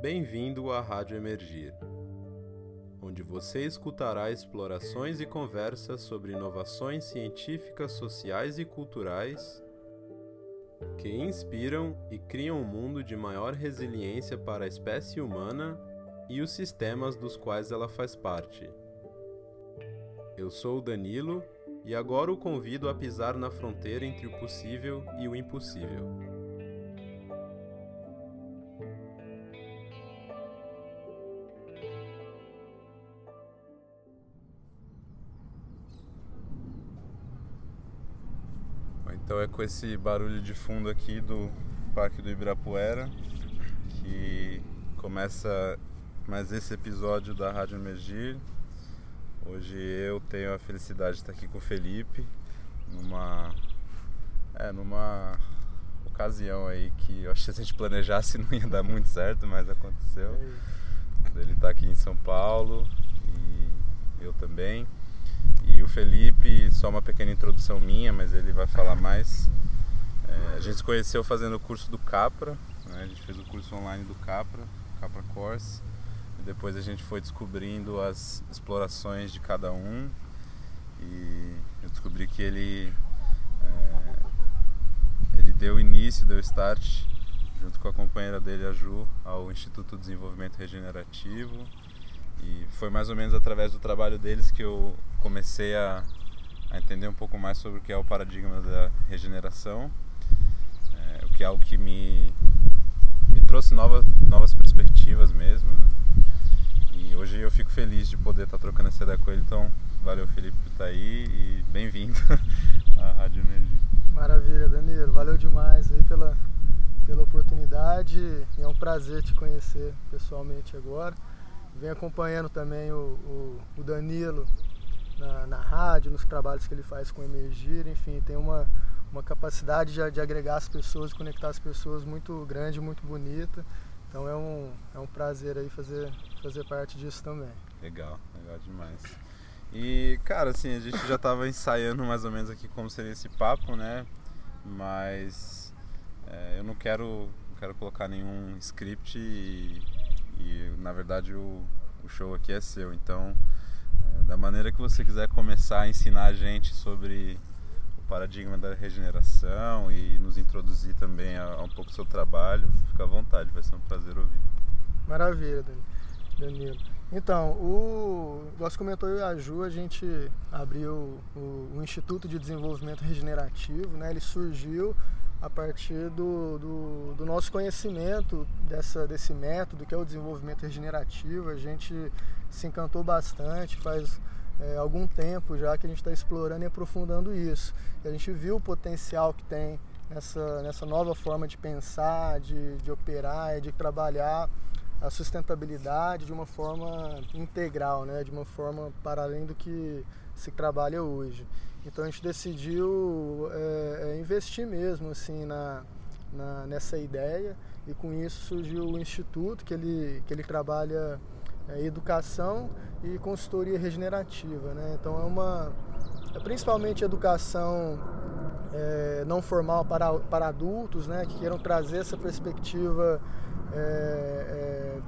Bem-vindo à Rádio Emergir, onde você escutará explorações e conversas sobre inovações científicas, sociais e culturais que inspiram e criam um mundo de maior resiliência para a espécie humana e os sistemas dos quais ela faz parte. Eu sou o Danilo e agora o convido a pisar na fronteira entre o possível e o impossível. Então é com esse barulho de fundo aqui do Parque do Ibirapuera que começa mais esse episódio da Rádio Emergir. Hoje eu tenho a felicidade de estar aqui com o Felipe numa é, numa ocasião aí que eu acho que se a gente planejasse não ia dar muito certo, mas aconteceu. Ele está aqui em São Paulo e eu também. E o Felipe, só uma pequena introdução minha, mas ele vai falar mais. É, a gente se conheceu fazendo o curso do Capra, né? a gente fez o curso online do Capra, Capra Course. E depois a gente foi descobrindo as explorações de cada um. E eu descobri que ele, é, ele deu início, deu start, junto com a companheira dele, a Ju, ao Instituto de Desenvolvimento Regenerativo. E foi mais ou menos através do trabalho deles que eu comecei a, a entender um pouco mais sobre o que é o paradigma da regeneração, é, o que é algo que me, me trouxe nova, novas perspectivas mesmo. Né? E hoje eu fico feliz de poder estar trocando essa ideia com ele, então valeu Felipe por estar aí e bem-vindo à Rádio Energia. Maravilha, Danilo, valeu demais aí pela, pela oportunidade e é um prazer te conhecer pessoalmente agora. Venho acompanhando também o, o, o Danilo na, na, rádio, nos trabalhos que ele faz com Emergir, enfim, tem uma, uma capacidade de, de agregar as pessoas, conectar as pessoas muito grande, muito bonita. Então é um, é um prazer aí fazer, fazer parte disso também. Legal, legal demais. E, cara, assim, a gente já estava ensaiando mais ou menos aqui como seria esse papo, né? Mas é, eu não quero, não quero colocar nenhum script e, e na verdade o, o show aqui é seu. Então, da maneira que você quiser começar a ensinar a gente sobre o paradigma da regeneração e nos introduzir também a, a um pouco do seu trabalho, fica à vontade, vai ser um prazer ouvir. Maravilha, Danilo. Então, o, nós comentou eu e a Ju, a gente abriu o, o Instituto de Desenvolvimento Regenerativo, né? ele surgiu a partir do, do, do, nosso conhecimento dessa, desse método que é o desenvolvimento regenerativo. A gente se encantou bastante, faz é, algum tempo já que a gente está explorando e aprofundando isso. E a gente viu o potencial que tem nessa, nessa nova forma de pensar, de, de operar e de trabalhar a sustentabilidade de uma forma integral, né? de uma forma para além do que se trabalha hoje. Então a gente decidiu é, é, investir mesmo assim na, na, nessa ideia e com isso surgiu o instituto que ele, que ele trabalha é, educação e consultoria regenerativa, né? Então é uma é principalmente educação é, não formal para, para adultos, né? Que queiram trazer essa perspectiva é, é,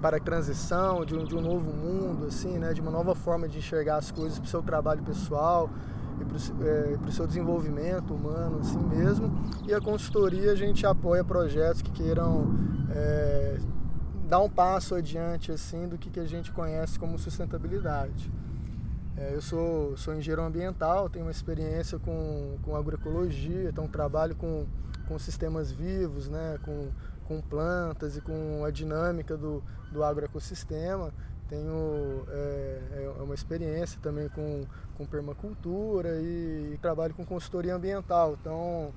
para a transição de um, de um novo mundo, assim, né? De uma nova forma de enxergar as coisas para o seu trabalho pessoal e para o é, seu desenvolvimento humano assim mesmo. E a consultoria a gente apoia projetos que queiram é, dar um passo adiante assim do que, que a gente conhece como sustentabilidade. É, eu sou, sou engenheiro ambiental, tenho uma experiência com, com agroecologia, então trabalho com, com sistemas vivos, né, com, com plantas e com a dinâmica do, do agroecossistema tenho é, é uma experiência também com, com permacultura e, e, trabalho com consultoria ambiental. Então,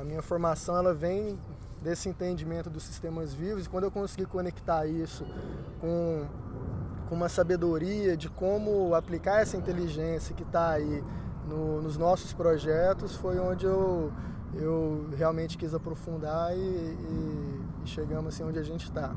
a minha formação ela vem desse entendimento dos sistemas vivos e quando eu consegui conectar isso com, com uma sabedoria de como aplicar essa inteligência que está aí no, nos nossos projetos, foi onde eu, eu realmente quis aprofundar e, e, e chegamos assim onde a gente está.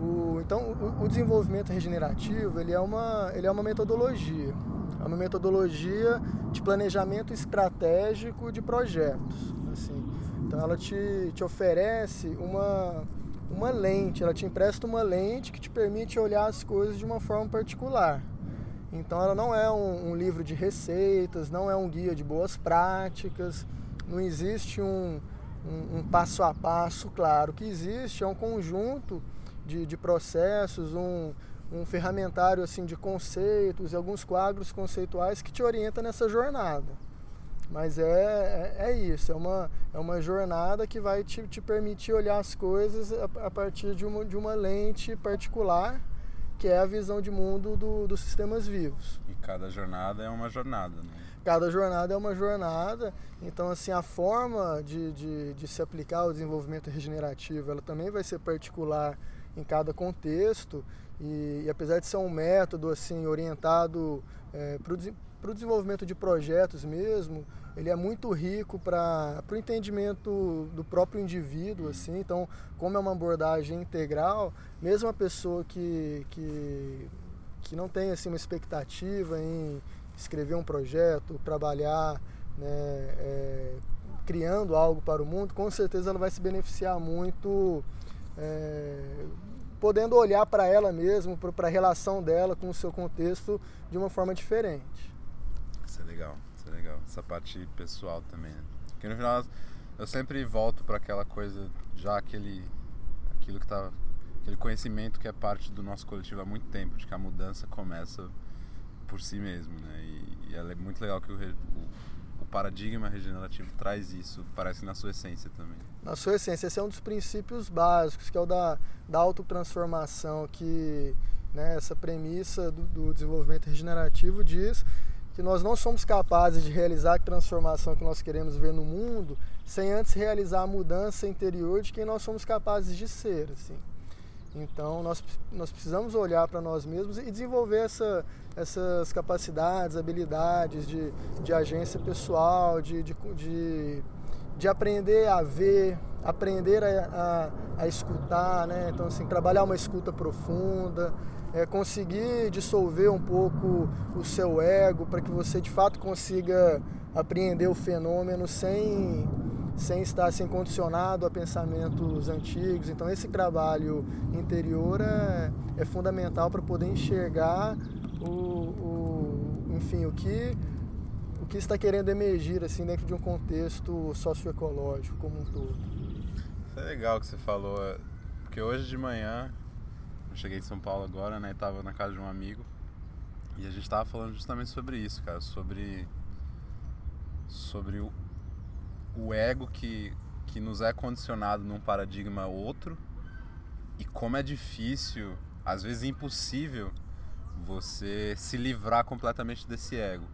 O, então, o, o, desenvolvimento regenerativo ele é, uma, ele é uma metodologia, é uma metodologia de planejamento estratégico de projetos. Assim. Então, ela te, te oferece uma, uma lente, ela te empresta uma lente que te permite olhar as coisas de uma forma particular. Então ela não é um, um livro de receitas, não é um guia de boas práticas, não existe um, um, um passo a passo claro. O que existe é um conjunto de, de processos, um, um ferramentário assim de conceitos e alguns quadros conceituais que te orienta nessa jornada. Mas é, é, é, isso, é uma, é uma jornada que vai te, te permitir olhar as coisas a, a, partir de uma, de uma lente particular, que é a visão de mundo do, dos sistemas vivos. E cada jornada é uma jornada, né? Cada jornada é uma jornada, então assim, a forma de, de, de se aplicar ao desenvolvimento regenerativo, ela também vai ser particular em cada contexto, e, e apesar de ser um método assim orientado é, para o desenvolvimento de projetos mesmo, ele é muito rico para o entendimento do próprio indivíduo, assim. Então, como é uma abordagem integral, mesmo a pessoa que, que, que não tem assim, uma expectativa em escrever um projeto, trabalhar né, é, criando algo para o mundo, com certeza ela vai se beneficiar muito é, podendo olhar para ela mesmo, para a relação dela com o seu contexto de uma forma diferente. Isso é legal é legal. Essa parte pessoal também, né? Porque no final eu sempre volto para aquela coisa, já aquele aquilo que tá aquele conhecimento que é parte do nosso coletivo há muito tempo, de que a mudança começa por si mesmo, né? E, e é muito legal que o, o, paradigma regenerativo traz isso, parece na sua essência também. Na sua essência, esse é um dos princípios básicos, que é o da, da autotransformação, que né, essa premissa do, do desenvolvimento regenerativo diz que nós não somos capazes de realizar a transformação que nós queremos ver no mundo sem antes realizar a mudança interior de quem nós somos capazes de ser, assim. Então nós, nós precisamos olhar para nós mesmos e desenvolver essa, essas capacidades, habilidades de, de agência pessoal, de, de, de, de aprender a ver, aprender a, a, a escutar, né? Então assim, trabalhar uma escuta profunda, é, conseguir dissolver um pouco o seu ego para que você de fato consiga apreender o fenômeno sem, sem estar assim, condicionado a pensamentos antigos. Então esse trabalho interior é, é fundamental para poder enxergar o, o, enfim, o que o que está querendo emergir assim dentro de um contexto socioecológico como um todo. Isso é legal que você falou, é, porque hoje de manhã eu cheguei de São Paulo agora, né? Tava na casa de um amigo. E a gente tava falando justamente sobre isso, cara. Sobre. Sobre o, o ego que, que nos é condicionado num paradigma outro. E como é difícil, às vezes impossível, você se livrar completamente desse ego.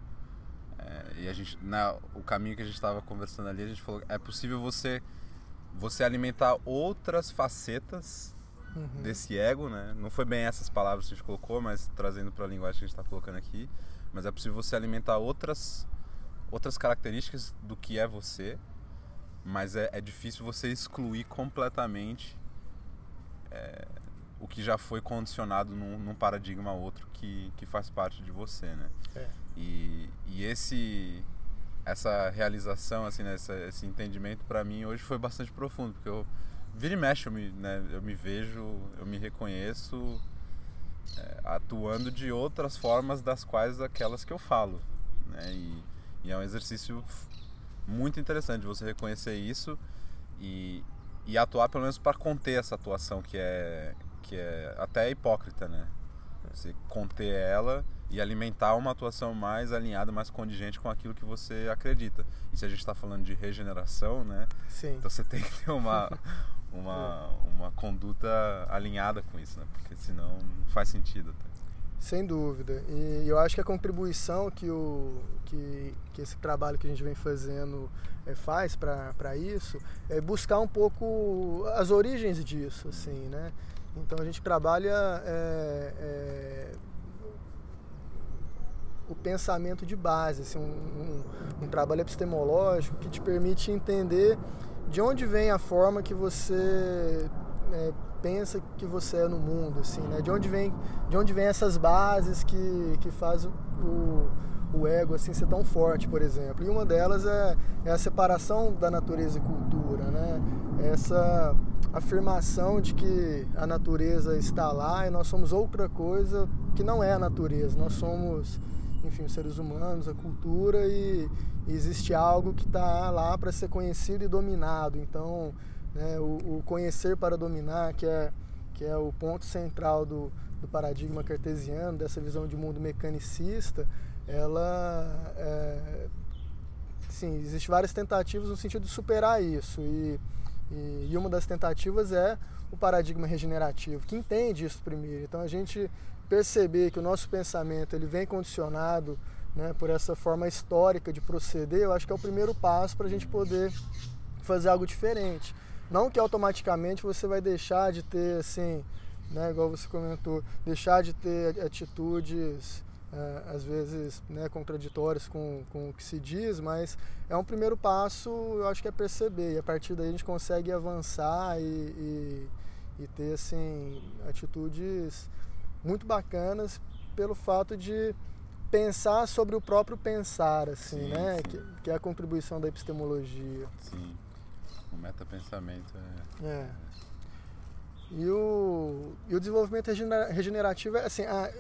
É, e a gente, na, o caminho que a gente estava conversando ali, a gente falou é possível você você alimentar outras facetas uhum. desse ego, né? Não foi bem essas palavras que a gente colocou, mas trazendo para a linguagem que a gente está colocando aqui. Mas é possível você alimentar outras, outras características do que é você, mas é, é difícil você excluir completamente é, o que já foi condicionado num, num, paradigma outro que, que faz parte de você, né? É. E, e esse essa realização, assim, né, esse, esse entendimento para mim hoje foi bastante profundo, porque eu vira e mexe, eu me, né, eu me vejo, eu me reconheço é, atuando de outras formas das quais aquelas que eu falo. Né? E, e é um exercício muito interessante você reconhecer isso e, e atuar pelo menos para conter essa atuação que é, que é até hipócrita, né? Você conter ela e alimentar uma atuação mais alinhada, mais condigente com aquilo que você acredita. E se a gente está falando de regeneração, né? Sim. Então você tem que ter uma, uma, uma conduta alinhada com isso, né? Porque senão não faz sentido. Sem dúvida. E eu acho que a contribuição que, o, que, que esse trabalho que a gente vem fazendo é, faz para isso é buscar um pouco as origens disso, assim, né? Então a gente trabalha é, é, o pensamento de base, assim, um, um, um trabalho epistemológico que te permite entender de onde vem a forma que você é, pensa que você é no mundo, assim, né? De onde vem, de onde vem essas bases que, que faz o, o ego assim ser tão forte, por exemplo. E uma delas é, é a separação da natureza e cultura, né? Essa afirmação de que a natureza está lá e nós somos outra coisa que não é a natureza. Nós somos, enfim, os seres humanos, a cultura e, e existe algo que está lá para ser conhecido e dominado. Então, né, o, o, conhecer para dominar, que é, que é o ponto central do, do paradigma cartesiano, dessa visão de mundo mecanicista, ela é, sim, existem várias tentativas no sentido de superar isso e, e, e, uma das tentativas é o paradigma regenerativo, que entende isso primeiro. Então a gente perceber que o nosso pensamento ele vem condicionado né, por essa forma histórica de proceder, eu acho que é o primeiro passo para a gente poder fazer algo diferente. Não que automaticamente você vai deixar de ter assim né, igual você comentou, deixar de ter atitudes é, às vezes né, contraditórias com, com o que se diz, mas é um primeiro passo, eu acho que é perceber, e a partir daí a gente consegue avançar e, e, e ter assim, atitudes muito bacanas pelo fato de pensar sobre o próprio pensar, assim, sim, né? Sim. Que, que, é a contribuição da epistemologia. Sim, o metapensamento é... é. E o, e o desenvolvimento regenerativo é assim, a,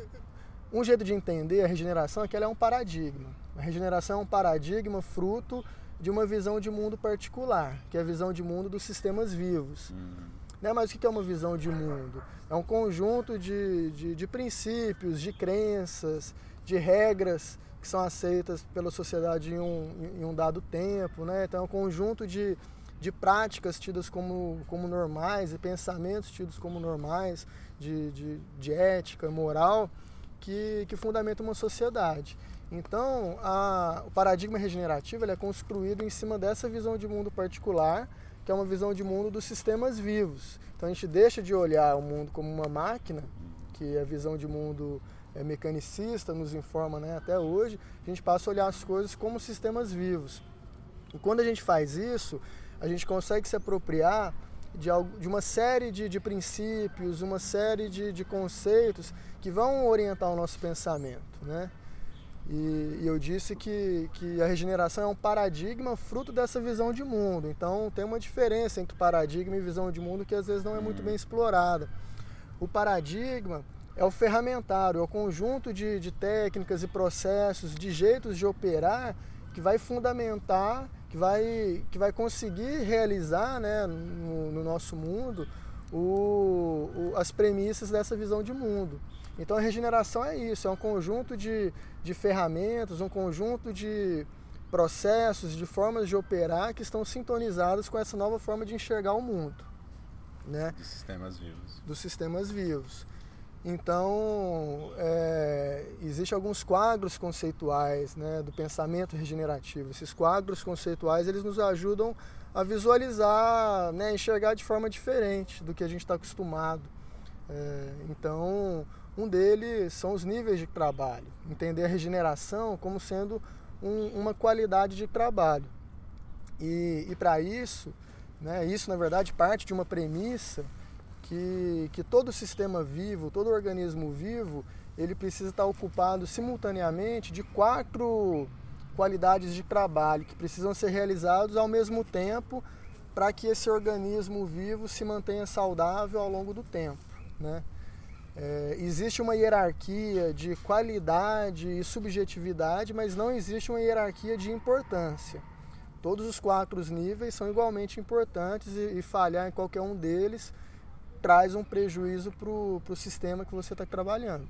um jeito de entender a regeneração é que ela é um paradigma. A regeneração é um paradigma fruto de uma visão de mundo particular, que é a visão de mundo dos sistemas vivos. Uhum. Né? Mas o que é uma visão de mundo? É um conjunto de, de, de princípios, de crenças, de regras que são aceitas pela sociedade em um, em um dado tempo. Né? Então é um conjunto de, de práticas tidas como, como normais e pensamentos tidos como normais, de, de, de ética, moral, que, que fundamentam uma sociedade. Então, a, o paradigma regenerativo é construído em cima dessa visão de mundo particular, que é uma visão de mundo dos sistemas vivos. Então, a gente deixa de olhar o mundo como uma máquina, que é a visão de mundo é, mecanicista nos informa né, até hoje, a gente passa a olhar as coisas como sistemas vivos. E quando a gente faz isso, a gente consegue se apropriar de, de uma série de, de princípios, uma série de, de, conceitos que vão orientar o nosso pensamento. Né? E, e, eu disse que, que a regeneração é um paradigma fruto dessa visão de mundo. Então tem uma diferença entre paradigma e visão de mundo que às vezes não é muito bem explorada. O paradigma é o ferramentário, é o conjunto de, de técnicas e processos, de jeitos de operar que vai fundamentar que vai, que vai conseguir realizar né, no, no nosso mundo o, o, as premissas dessa visão de mundo. Então a regeneração é isso, é um conjunto de, de ferramentas, um conjunto de processos, de formas de operar que estão sintonizadas com essa nova forma de enxergar o mundo. Né? Dos sistemas vivos. Dos sistemas vivos. Então, é, existem alguns quadros conceituais né, do pensamento regenerativo. Esses quadros conceituais eles nos ajudam a visualizar, né, enxergar de forma diferente do que a gente está acostumado. É, então, um deles são os níveis de trabalho. Entender a regeneração como sendo um, uma qualidade de trabalho. E, e para isso, né, isso na verdade parte de uma premissa que, que todo sistema vivo, todo organismo vivo, ele precisa estar ocupado simultaneamente de quatro qualidades de trabalho que precisam ser realizados ao mesmo tempo para que esse organismo vivo se mantenha saudável ao longo do tempo. Né? É, existe uma hierarquia de qualidade e subjetividade, mas não existe uma hierarquia de importância. Todos os quatro níveis são igualmente importantes e, e falhar em qualquer um deles traz um prejuízo para o sistema que você está trabalhando.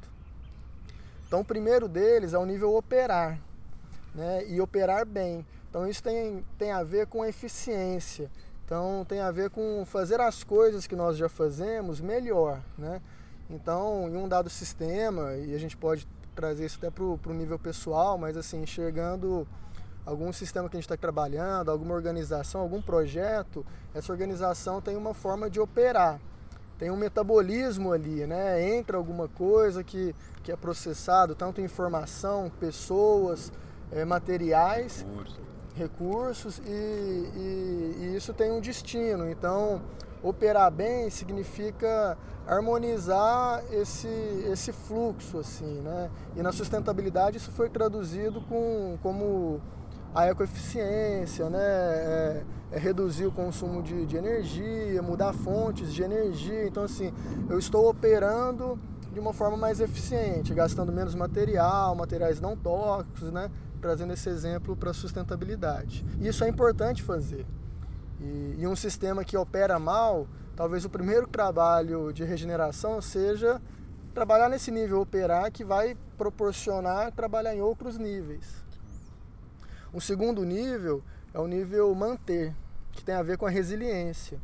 Então, o primeiro deles é o nível operar, né? e operar bem. Então, isso tem, tem a ver com eficiência. Então, tem a ver com fazer as coisas que nós já fazemos melhor. Né? Então, em um dado sistema, e a gente pode trazer isso até para o nível pessoal, mas assim, enxergando algum sistema que a gente está trabalhando, alguma organização, algum projeto, essa organização tem uma forma de operar tem um metabolismo ali, né? Entra alguma coisa que, que é processado, tanto informação, pessoas, é, materiais, Recurso. recursos, e, e, e, isso tem um destino. Então, operar bem significa harmonizar esse, esse fluxo, assim, né? E na sustentabilidade isso foi traduzido com, como a ecoeficiência, né? É, é reduzir o consumo de, de energia, mudar fontes de energia. Então, assim, eu estou operando de uma forma mais eficiente, gastando menos material, materiais não tóxicos, né? trazendo esse exemplo para a sustentabilidade. Isso é importante fazer. E, e, um sistema que opera mal, talvez o primeiro trabalho de regeneração seja trabalhar nesse nível operar que vai proporcionar trabalhar em outros níveis. O segundo nível é o nível manter, que tem a ver com a resiliência.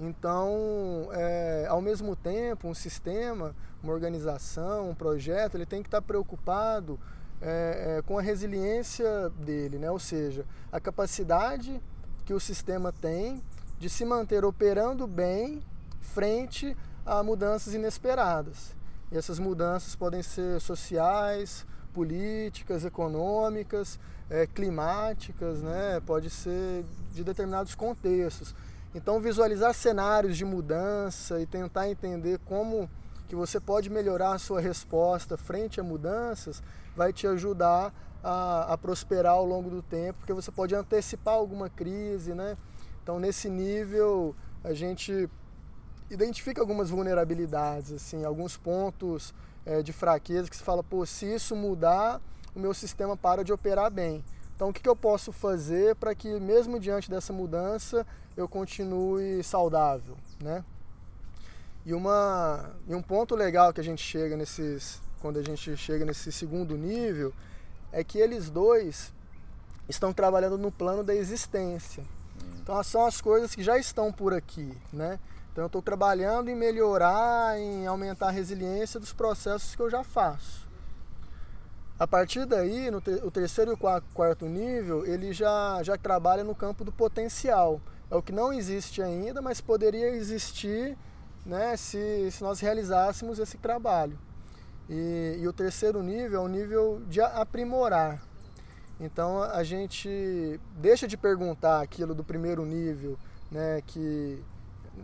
Então, é, ao mesmo tempo, um sistema, uma organização, um projeto, ele tem que estar preocupado é, é, com a resiliência dele, né? ou seja, a capacidade que o sistema tem de se manter operando bem frente a mudanças inesperadas. E essas mudanças podem ser sociais, políticas, econômicas, é, climáticas, né? pode ser de determinados contextos. Então, visualizar cenários de mudança e tentar entender como que você pode melhorar a sua resposta frente a mudanças vai te ajudar a, a prosperar ao longo do tempo, porque você pode antecipar alguma crise, né? Então, nesse nível, a gente identifica algumas vulnerabilidades, assim, alguns pontos é, de fraqueza que se fala, pô, se isso mudar, o meu sistema para de operar bem. Então, o que, que eu posso fazer para que, mesmo diante dessa mudança, eu continue saudável, né? E, uma, e um ponto legal que a gente chega nesses, quando a gente chega nesse segundo nível, é que eles dois estão trabalhando no plano da existência. Então são as coisas que já estão por aqui, né? Então eu estou trabalhando em melhorar, em aumentar a resiliência dos processos que eu já faço. A partir daí, no o terceiro e o quarto nível, ele já, já trabalha no campo do potencial. É o que não existe ainda, mas poderia existir né, se, se nós realizássemos esse trabalho. E, e o terceiro nível é o nível de aprimorar. Então a gente deixa de perguntar aquilo do primeiro nível, né, que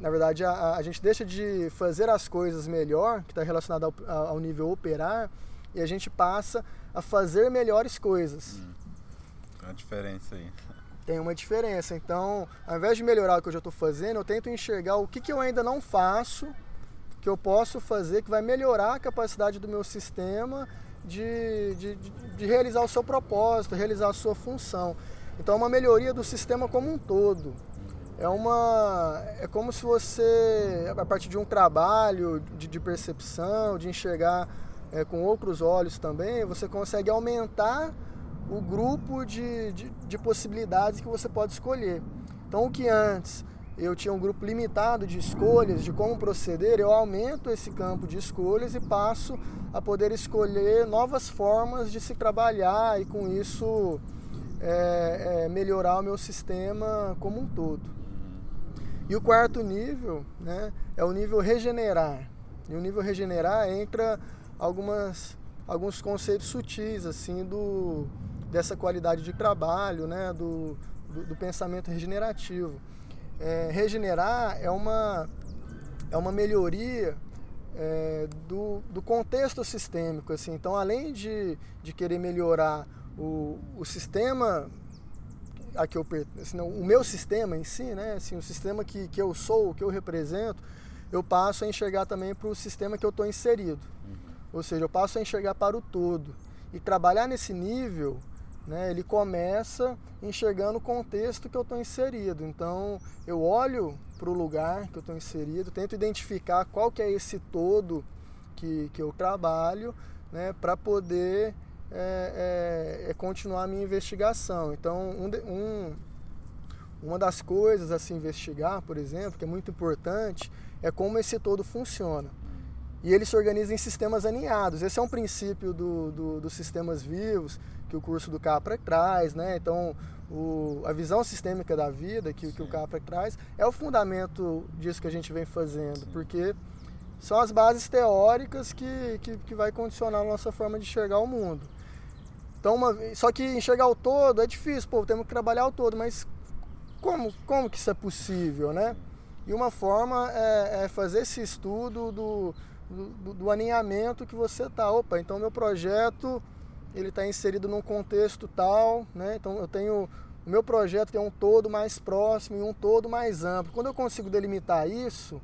na verdade a, a gente deixa de fazer as coisas melhor, que está relacionado ao, ao, nível operar, e a gente passa a fazer melhores coisas. Hum, a diferença aí. Tem uma diferença. Então, ao invés de melhorar o que eu já estou fazendo, eu tento enxergar o que, que eu ainda não faço, que eu posso fazer, que vai melhorar a capacidade do meu sistema de, de, de realizar o seu propósito, realizar a sua função. Então, é uma melhoria do sistema como um todo. É, uma, é como se você, a partir de um trabalho de, de percepção, de enxergar é, com outros olhos também, você consegue aumentar o grupo de, de, de possibilidades que você pode escolher. Então, o que antes eu tinha um grupo limitado de escolhas, de como proceder, eu aumento esse campo de escolhas e passo a poder escolher novas formas de se trabalhar e com isso é, é, melhorar o meu sistema como um todo. E o quarto nível né, é o nível regenerar. E o nível regenerar entra algumas, alguns conceitos sutis assim do, dessa qualidade de trabalho, né, do, do, do pensamento regenerativo é, regenerar é uma, é uma melhoria é, do, do contexto sistêmico. Assim. Então, além de, de querer melhorar o, o sistema a que eu assim, o meu sistema em si, né, assim, o sistema que, que eu sou, que eu represento, eu passo a enxergar também para o sistema que eu estou inserido. Uhum. Ou seja, eu passo a enxergar para o todo. E trabalhar nesse nível né, ele começa enxergando o contexto que eu estou inserido. Então, eu olho para o lugar que eu estou inserido, tento identificar qual que é esse todo que, que eu trabalho, né, para poder é, é, é, continuar a minha investigação. Então, um, um, uma das coisas a se investigar, por exemplo, que é muito importante, é como esse todo funciona. E ele se organiza em sistemas aninhados. Esse é um princípio do, do, dos sistemas vivos, que o curso do Capra traz, né? Então, o, a visão sistêmica da vida que, que o Capra traz é o fundamento disso que a gente vem fazendo, porque são as bases teóricas que, que, que vai condicionar a nossa forma de enxergar o mundo. Então, uma, só que enxergar o todo é difícil, pô, temos que trabalhar o todo, mas como, como que isso é possível, né? E uma forma é, é fazer esse estudo do, do, do, alinhamento que você está. Opa, então meu projeto ele está inserido num contexto tal, né? Então eu tenho o meu projeto tem um todo mais próximo e um todo mais amplo. Quando eu consigo delimitar isso,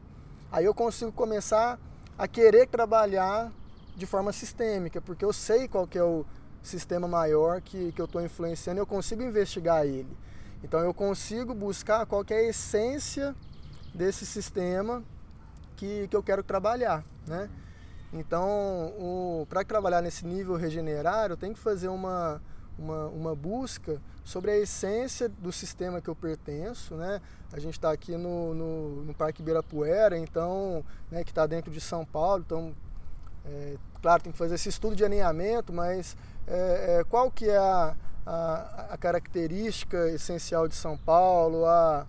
aí eu consigo começar a querer trabalhar de forma sistêmica, porque eu sei qual que é o sistema maior que, que eu estou influenciando, eu consigo investigar ele. Então eu consigo buscar qual é a essência desse sistema que, que eu quero trabalhar, né? Então, para trabalhar nesse nível regenerar, eu tenho que fazer uma, uma, uma busca sobre a essência do sistema que eu pertenço, né? A gente está aqui no, no, no, Parque Ibirapuera, então, né, que está dentro de São Paulo, então, é, claro, tem que fazer esse estudo de alinhamento, mas é, é, qual que é a, a, a, característica essencial de São Paulo, a,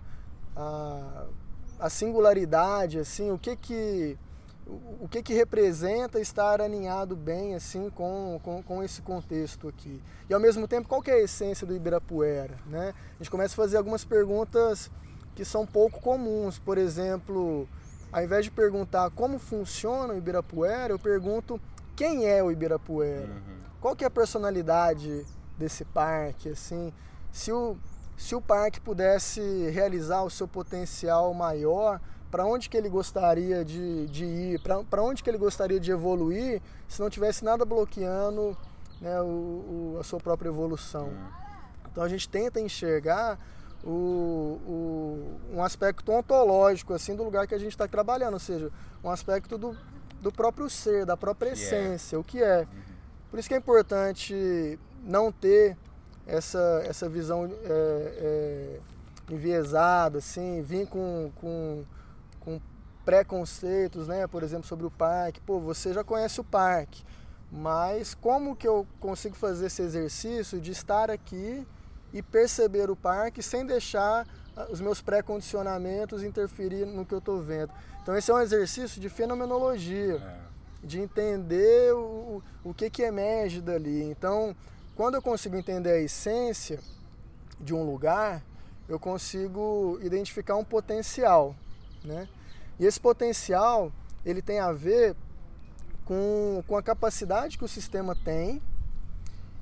a, a singularidade, assim, o que que o que, que representa estar alinhado bem assim com, com, com, esse contexto aqui. E ao mesmo tempo, qual que é a essência do Ibirapuera? Né? A gente começa a fazer algumas perguntas que são pouco comuns. Por exemplo, ao invés de perguntar como funciona o Ibirapuera, eu pergunto quem é o Ibirapuera? Uhum. Qual que é a personalidade desse parque? Assim, se o, se o parque pudesse realizar o seu potencial maior, para onde que ele gostaria de, de ir, para onde que ele gostaria de evoluir, se não tivesse nada bloqueando né, o, o, a sua própria evolução. Hum. Então a gente tenta enxergar o, o, um aspecto ontológico assim do lugar que a gente está trabalhando, ou seja, um aspecto do, do próprio ser, da própria é. essência, é. o que é. Por isso que é importante não ter essa, essa visão é, é, enviesada, assim, vir com, com com preconceitos, né? Por exemplo, sobre o parque. Pô, você já conhece o parque, mas como que eu consigo fazer esse exercício de estar aqui e perceber o parque sem deixar ah, os meus pré-condicionamentos interferir no que eu estou vendo? Então esse é um exercício de fenomenologia, é. De entender o, o que, que emerge dali. Então, quando eu consigo entender a essência de um lugar, eu consigo identificar um potencial, né? E esse potencial, ele tem a ver com, com a capacidade que o sistema tem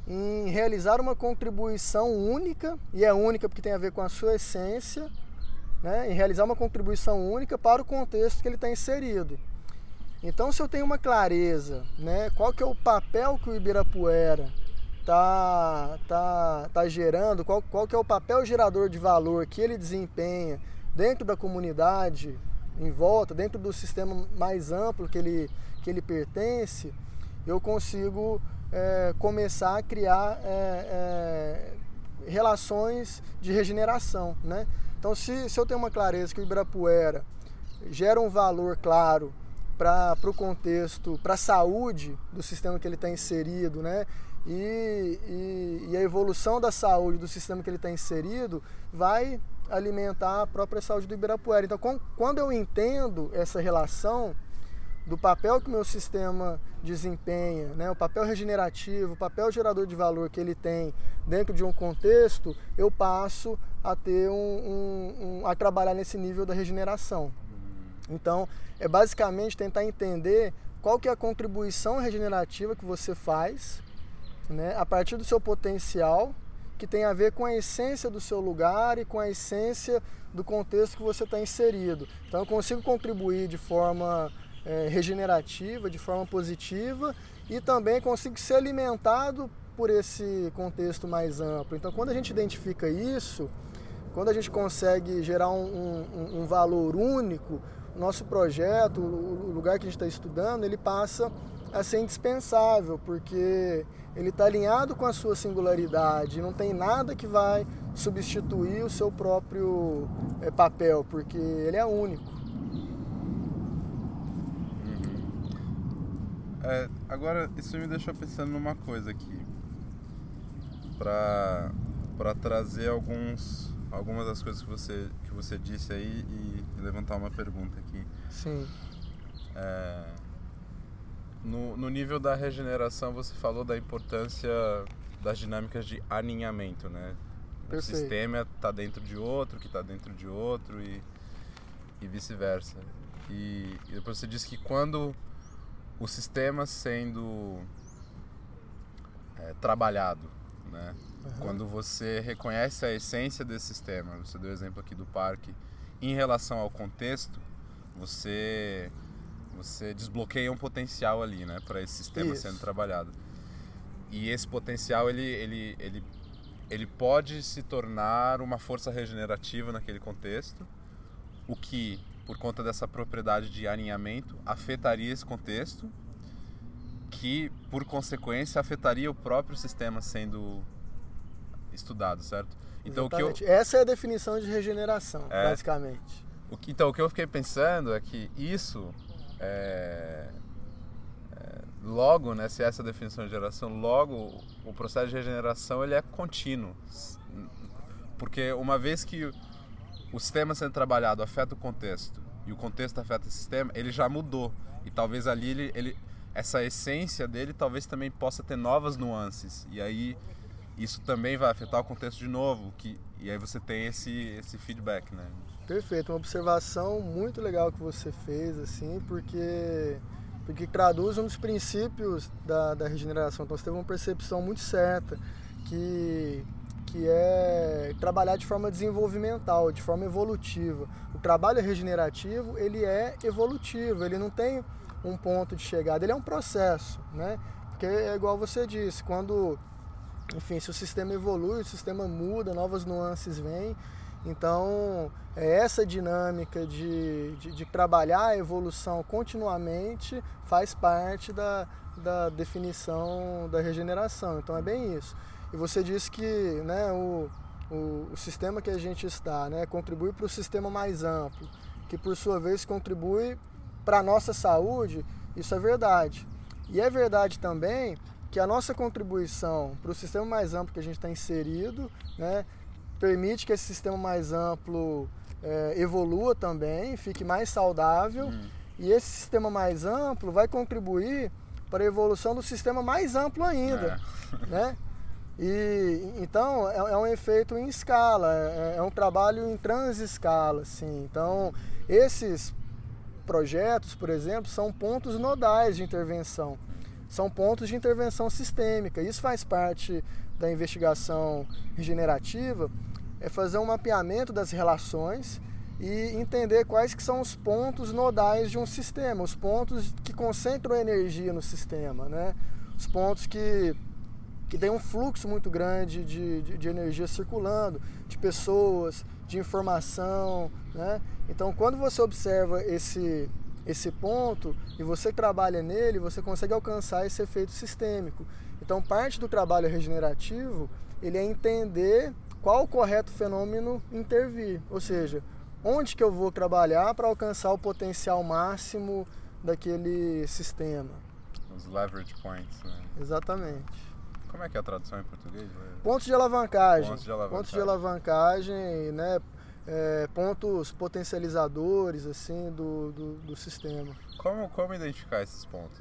em realizar uma contribuição única, e é única porque tem a ver com a sua essência, né? em realizar uma contribuição única para o contexto que ele está inserido. Então, se eu tenho uma clareza, né, qual que é o papel que o Ibirapuera está tá, tá gerando, qual, qual que é o papel gerador de valor que ele desempenha dentro da comunidade em volta, dentro do sistema mais amplo que ele, que ele pertence, eu consigo é, começar a criar é, é, relações de regeneração. Né? Então, se, se eu tenho uma clareza que o Ibirapuera gera um valor claro para o contexto, para a saúde do sistema que ele está inserido, né? E, e, e, a evolução da saúde do sistema que ele está inserido vai alimentar a própria saúde do Ibirapuera. Então, com, quando eu entendo essa relação do papel que o meu sistema desempenha, né, o papel regenerativo, o papel gerador de valor que ele tem dentro de um contexto, eu passo a ter um, um, um a trabalhar nesse nível da regeneração. Então, é basicamente tentar entender qual que é a contribuição regenerativa que você faz, né, a partir do seu potencial que tem a ver com a essência do seu lugar e com a essência do contexto que você está inserido. Então eu consigo contribuir de forma é, regenerativa, de forma positiva e também consigo ser alimentado por esse contexto mais amplo. Então quando a gente identifica isso, quando a gente consegue gerar um, um, um valor único, nosso projeto, o lugar que a gente está estudando, ele passa a ser indispensável, porque ele está alinhado com a sua singularidade, não tem nada que vai substituir o seu próprio é, papel, porque ele é único. Uhum. É, agora, isso me deixou pensando numa coisa aqui, para trazer alguns, algumas das coisas que você, que você disse aí e, levantar uma pergunta aqui. Sim. É, no, no nível da regeneração, você falou da importância das dinâmicas de alinhamento, né? O sistema está dentro de outro, que está dentro de outro e, e vice-versa. E, e, depois você disse que quando o sistema sendo é, trabalhado, né? Uhum. Quando você reconhece a essência desse sistema, você deu o exemplo aqui do parque, em relação ao contexto, você você desbloqueia um potencial ali, né, para esse sistema Isso. sendo trabalhado. E esse potencial ele, ele, ele, ele pode se tornar uma força regenerativa naquele contexto, o que, por conta dessa propriedade de alinhamento, afetaria esse contexto, que, por consequência, afetaria o próprio sistema sendo estudado, certo? Então, Exatamente. o que eu... Essa é a definição de regeneração, é... basicamente. O que, então, o que eu fiquei pensando é que isso é, é, logo, né, se essa é a definição de geração, logo o processo de regeneração ele é contínuo. Porque uma vez que o sistema sendo trabalhado afeta o contexto e o contexto afeta o sistema, ele já mudou. E talvez ali ele, ele essa essência dele talvez também possa ter novas nuances. E aí isso também vai afetar o contexto de novo, que, e aí você tem esse, esse feedback, né? Perfeito, uma observação muito legal que você fez, assim, porque, porque traduz um dos princípios da, da regeneração. Então você teve uma percepção muito certa que, que é trabalhar de forma desenvolvimental, de forma evolutiva. O trabalho regenerativo, ele é evolutivo, ele não tem um ponto de chegada, ele é um processo, né? Porque é igual você disse, quando, enfim, se o sistema evolui, o sistema muda, novas nuances vêm, então, é essa dinâmica de, de, de, trabalhar a evolução continuamente faz parte da, da definição da regeneração. Então, é bem isso. E você disse que né, o, o, o sistema que a gente está né, contribui para o sistema mais amplo, que por sua vez contribui para a nossa saúde. Isso é verdade. E é verdade também que a nossa contribuição para o sistema mais amplo que a gente está inserido, né, permite que esse sistema mais amplo é, evolua também, fique mais saudável. Hum. E esse sistema mais amplo vai contribuir para a evolução do sistema mais amplo ainda. É. Né? E, então é, é, um efeito em escala, é, é um trabalho em transescala. Assim. Então, esses projetos, por exemplo, são pontos nodais de intervenção. São pontos de intervenção sistêmica. Isso faz parte da investigação regenerativa é fazer um mapeamento das relações e entender quais que são os pontos nodais de um sistema, os pontos que concentram energia no sistema, né? os pontos que, que têm um fluxo muito grande de, de, de energia circulando, de pessoas, de informação. Né? Então, quando você observa esse, esse ponto e você trabalha nele, você consegue alcançar esse efeito sistêmico. Então, parte do trabalho regenerativo ele é entender qual o correto fenômeno intervir, ou seja, onde que eu vou trabalhar para alcançar o potencial máximo daquele sistema. Os leverage points, né? Exatamente. Como é que é a tradução em português? Pontos de alavancagem. Pontos de alavancagem, pontos de alavancagem né? É, pontos potencializadores assim do, do, do, sistema. Como, como identificar esses pontos?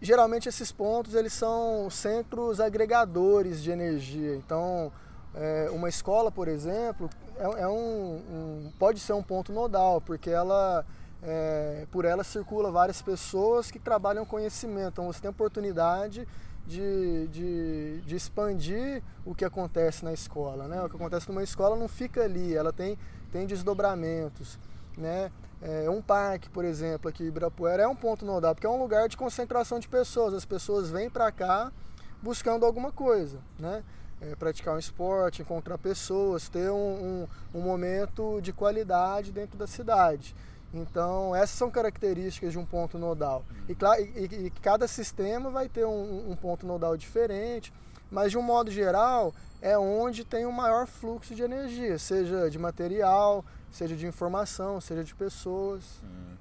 geralmente esses pontos eles são centros agregadores de energia. Então, é, uma escola, por exemplo, é, é um, um, pode ser um ponto nodal, porque ela, é, por ela circula várias pessoas que trabalham conhecimento. Então, você tem oportunidade de, de, de, expandir o que acontece na escola. Né? O que acontece numa escola não fica ali, ela tem, tem desdobramentos. Né? É, um parque, por exemplo, aqui em Ibirapuera é um ponto nodal, porque é um lugar de concentração de pessoas. As pessoas vêm para cá buscando alguma coisa, né? É, praticar um esporte, encontrar pessoas, ter um, um, um, momento de qualidade dentro da cidade. Então, essas são características de um ponto nodal. E, e, e cada sistema vai ter um, um ponto nodal diferente, mas de um modo geral, é onde tem o um maior fluxo de energia, seja de material, seja de informação, seja de pessoas. Hum.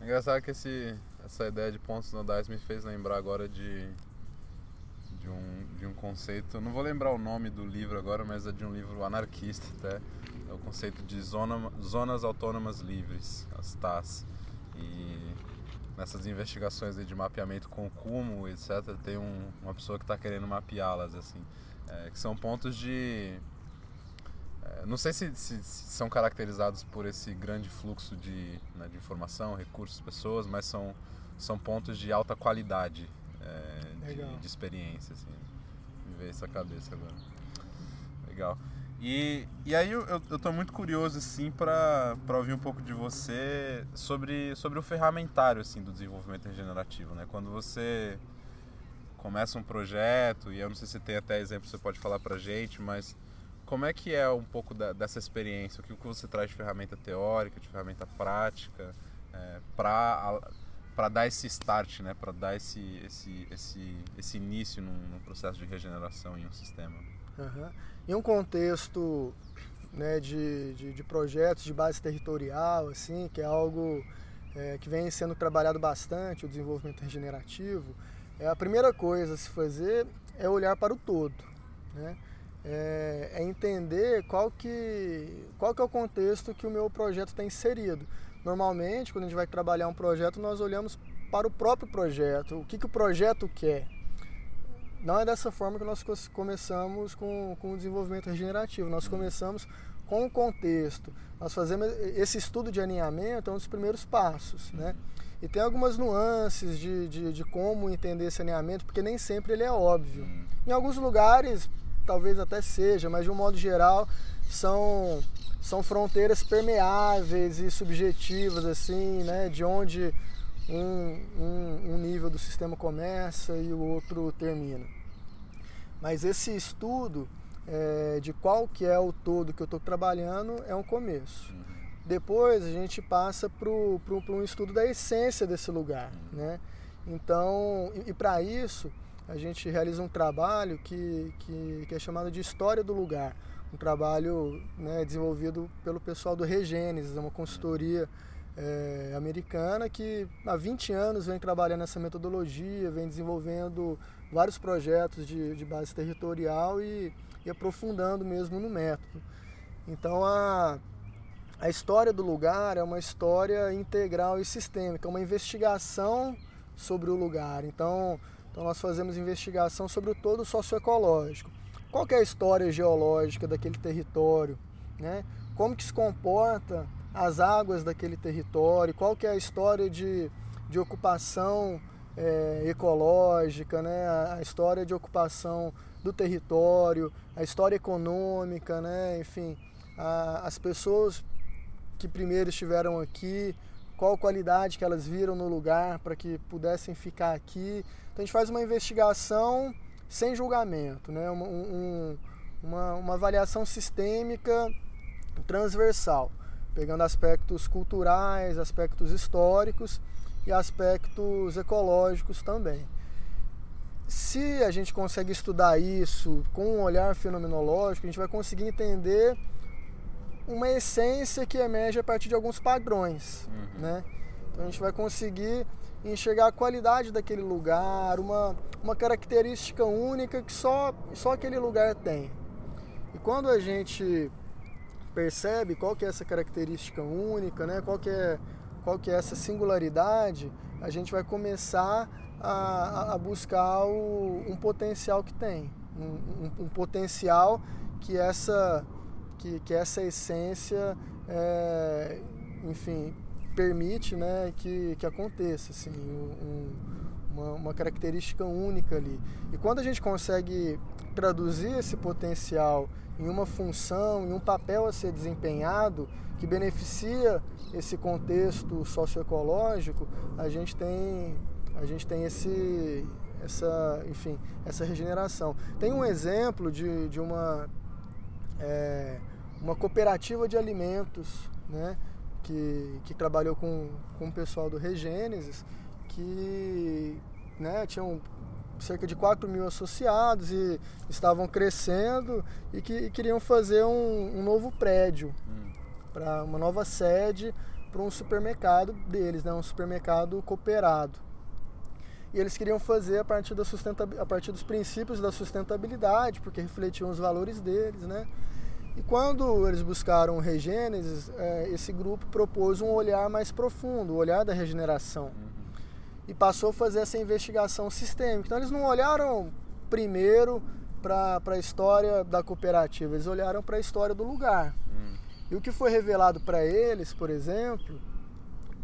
Engraçado que esse, essa ideia de pontos nodais me fez lembrar agora de, de, um, de um conceito, não vou lembrar o nome do livro agora, mas é de um livro anarquista até, é o conceito de zona, zonas autônomas livres, as TAS. E nessas investigações de mapeamento com o cúmulo, etc., tem um, uma pessoa que está querendo mapeá-las, assim, é, que são pontos de é, não sei se, se, se, são caracterizados por esse grande fluxo de, né, de informação, recursos, pessoas, mas são, são pontos de alta qualidade é, de, de, experiência, assim. Me veio essa cabeça agora. Legal. E, e aí eu, eu tô muito curioso, assim, para ouvir um pouco de você sobre, sobre o ferramentário, assim, do desenvolvimento regenerativo, né? Quando você começa um projeto, e eu não sei se tem até exemplo que você pode falar pra gente, mas como é que é um pouco da, dessa experiência? O que, que você traz de ferramenta teórica, de ferramenta prática, é, para dar esse start, né? para dar esse, esse, esse, esse início num, num processo de regeneração em um sistema? Uhum. Em um contexto né, de, de, de, projetos de base territorial, assim, que é algo é, que vem sendo trabalhado bastante, o desenvolvimento regenerativo, é, a primeira coisa a se fazer é olhar para o todo. Né? é, é, entender qual que, qual que é o contexto que o meu projeto está inserido. Normalmente, quando a gente vai trabalhar um projeto, nós olhamos para o próprio projeto, o que, que o projeto quer. Não é dessa forma que nós começamos com, com o desenvolvimento regenerativo, nós começamos com o contexto. Nós fazemos esse estudo de alinhamento, é um dos primeiros passos, né? E tem algumas nuances de, de, de como entender esse alinhamento, porque nem sempre ele é óbvio. Em alguns lugares, talvez até seja, mas de um modo geral são, são fronteiras permeáveis e subjetivas, assim, né? De onde um, um, um nível do sistema começa e o outro termina. Mas esse estudo é, de qual que é o todo que eu estou trabalhando é um começo. Uhum. Depois a gente passa para um estudo da essência desse lugar, uhum. né? Então, e, e para isso a gente realiza um trabalho que, que, que é chamado de História do Lugar, um trabalho né, desenvolvido pelo pessoal do Regênesis, é uma consultoria é, americana que há 20 anos vem trabalhando nessa metodologia, vem desenvolvendo vários projetos de, de base territorial e, e aprofundando mesmo no método. Então a, a história do lugar é uma história integral e sistêmica, uma investigação sobre o lugar. Então então nós fazemos investigação sobre o todo socioecológico. Qual é a história geológica daquele território? Né? Como que se comporta as águas daquele território? Qual que é a história de, de ocupação é, ecológica, né? a, a história de ocupação do território, a história econômica, né? enfim, a, as pessoas que primeiro estiveram aqui, qual qualidade que elas viram no lugar para que pudessem ficar aqui. Então a gente faz uma investigação sem julgamento, né? uma, um, uma, uma avaliação sistêmica transversal, pegando aspectos culturais, aspectos históricos e aspectos ecológicos também. Se a gente consegue estudar isso com um olhar fenomenológico, a gente vai conseguir entender uma essência que emerge a partir de alguns padrões, uhum. né? Então a gente vai conseguir enxergar a qualidade daquele lugar, uma, uma característica única que só, só aquele lugar tem. E quando a gente percebe qual que é essa característica única, né? qual, que é, qual que é essa singularidade, a gente vai começar a, a buscar o, um potencial que tem, um, um, um potencial que essa que, que essa essência, é, enfim, permite né, que, que aconteça, assim, um, uma, uma característica única ali. E quando a gente consegue traduzir esse potencial em uma função, em um papel a ser desempenhado que beneficia esse contexto socioecológico, a gente tem a gente tem esse essa enfim essa regeneração. Tem um exemplo de, de uma é, uma cooperativa de alimentos, né, que, que trabalhou com, com o pessoal do Regênesis, que né, tinham cerca de 4 mil associados e estavam crescendo e que e queriam fazer um, um novo prédio hum. para uma nova sede para um supermercado deles, né, um supermercado cooperado. E eles queriam fazer a partir, da a partir dos princípios da sustentabilidade, porque refletiam os valores deles, né? E quando eles buscaram o Regênesis, é, esse grupo propôs um olhar mais profundo, o olhar da regeneração. Uhum. E passou a fazer essa investigação sistêmica. Então eles não olharam primeiro para a história da cooperativa, eles olharam para a história do lugar. Uhum. E o que foi revelado para eles, por exemplo,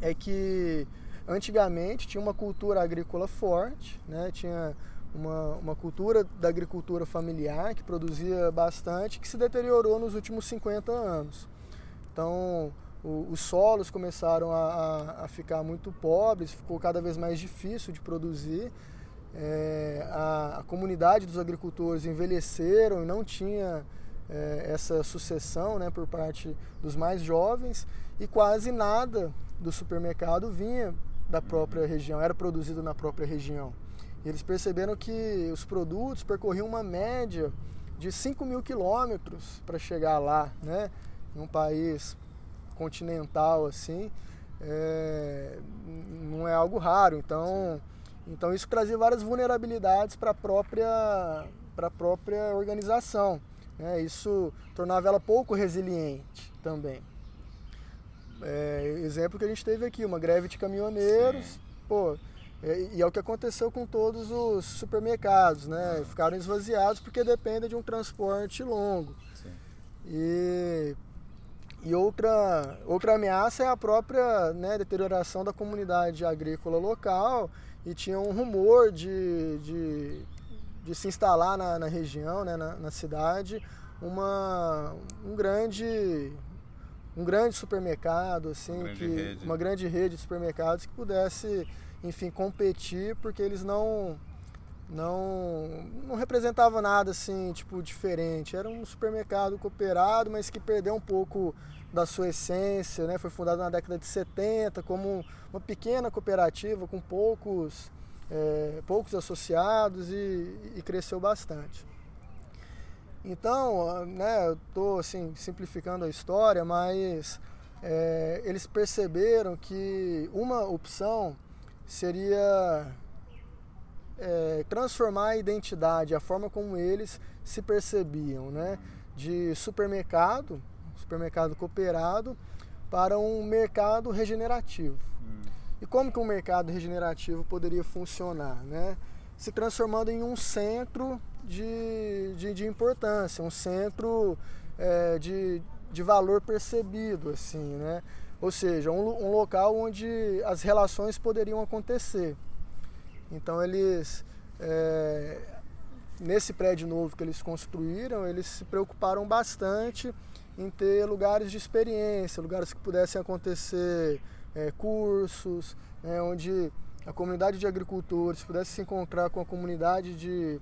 é que antigamente tinha uma cultura agrícola forte, né? tinha uma, uma cultura da agricultura familiar que produzia bastante, que se deteriorou nos últimos 50 anos. Então, o, os solos começaram a, a, ficar muito pobres, ficou cada vez mais difícil de produzir. É, a, a, comunidade dos agricultores envelheceram e não tinha é, essa sucessão né, por parte dos mais jovens e quase nada do supermercado vinha da própria região, era produzido na própria região. Eles perceberam que os produtos percorriam uma média de 5 mil quilômetros para chegar lá, né? Em um país continental assim, é, não é algo raro. Então, então isso trazia várias vulnerabilidades para a própria, para a própria organização. Né? Isso tornava ela pouco resiliente também. É, exemplo que a gente teve aqui, uma greve de caminhoneiros, Sim. pô, é, e é o que aconteceu com todos os supermercados, né? Ficaram esvaziados porque dependem de um transporte longo. Sim. E, e outra, outra ameaça é a própria né, deterioração da comunidade agrícola local. E tinha um rumor de, de, de se instalar na, na região, né, na, na cidade, uma, um grande um grande supermercado assim uma grande, que, rede. uma grande rede de supermercados que pudesse enfim, competir, porque eles não não não representavam nada assim, tipo, diferente. Era um supermercado cooperado, mas que perdeu um pouco da sua essência, né? Foi fundado na década de 70 como uma pequena cooperativa com poucos é, poucos associados e, e cresceu bastante. Então, né, eu estou assim, simplificando a história, mas é, eles perceberam que uma opção seria é, transformar a identidade, a forma como eles se percebiam, né? de supermercado, supermercado cooperado, para um mercado regenerativo. Hum. E como que um mercado regenerativo poderia funcionar? Né? Se transformando em um centro de, de, de importância, um centro é, de, de valor percebido, assim, né? Ou seja, um, um local onde as relações poderiam acontecer. Então eles, é, nesse prédio novo que eles construíram, eles se preocuparam bastante em ter lugares de experiência, lugares que pudessem acontecer é, cursos, né, onde a comunidade de agricultores pudesse se encontrar com a comunidade de,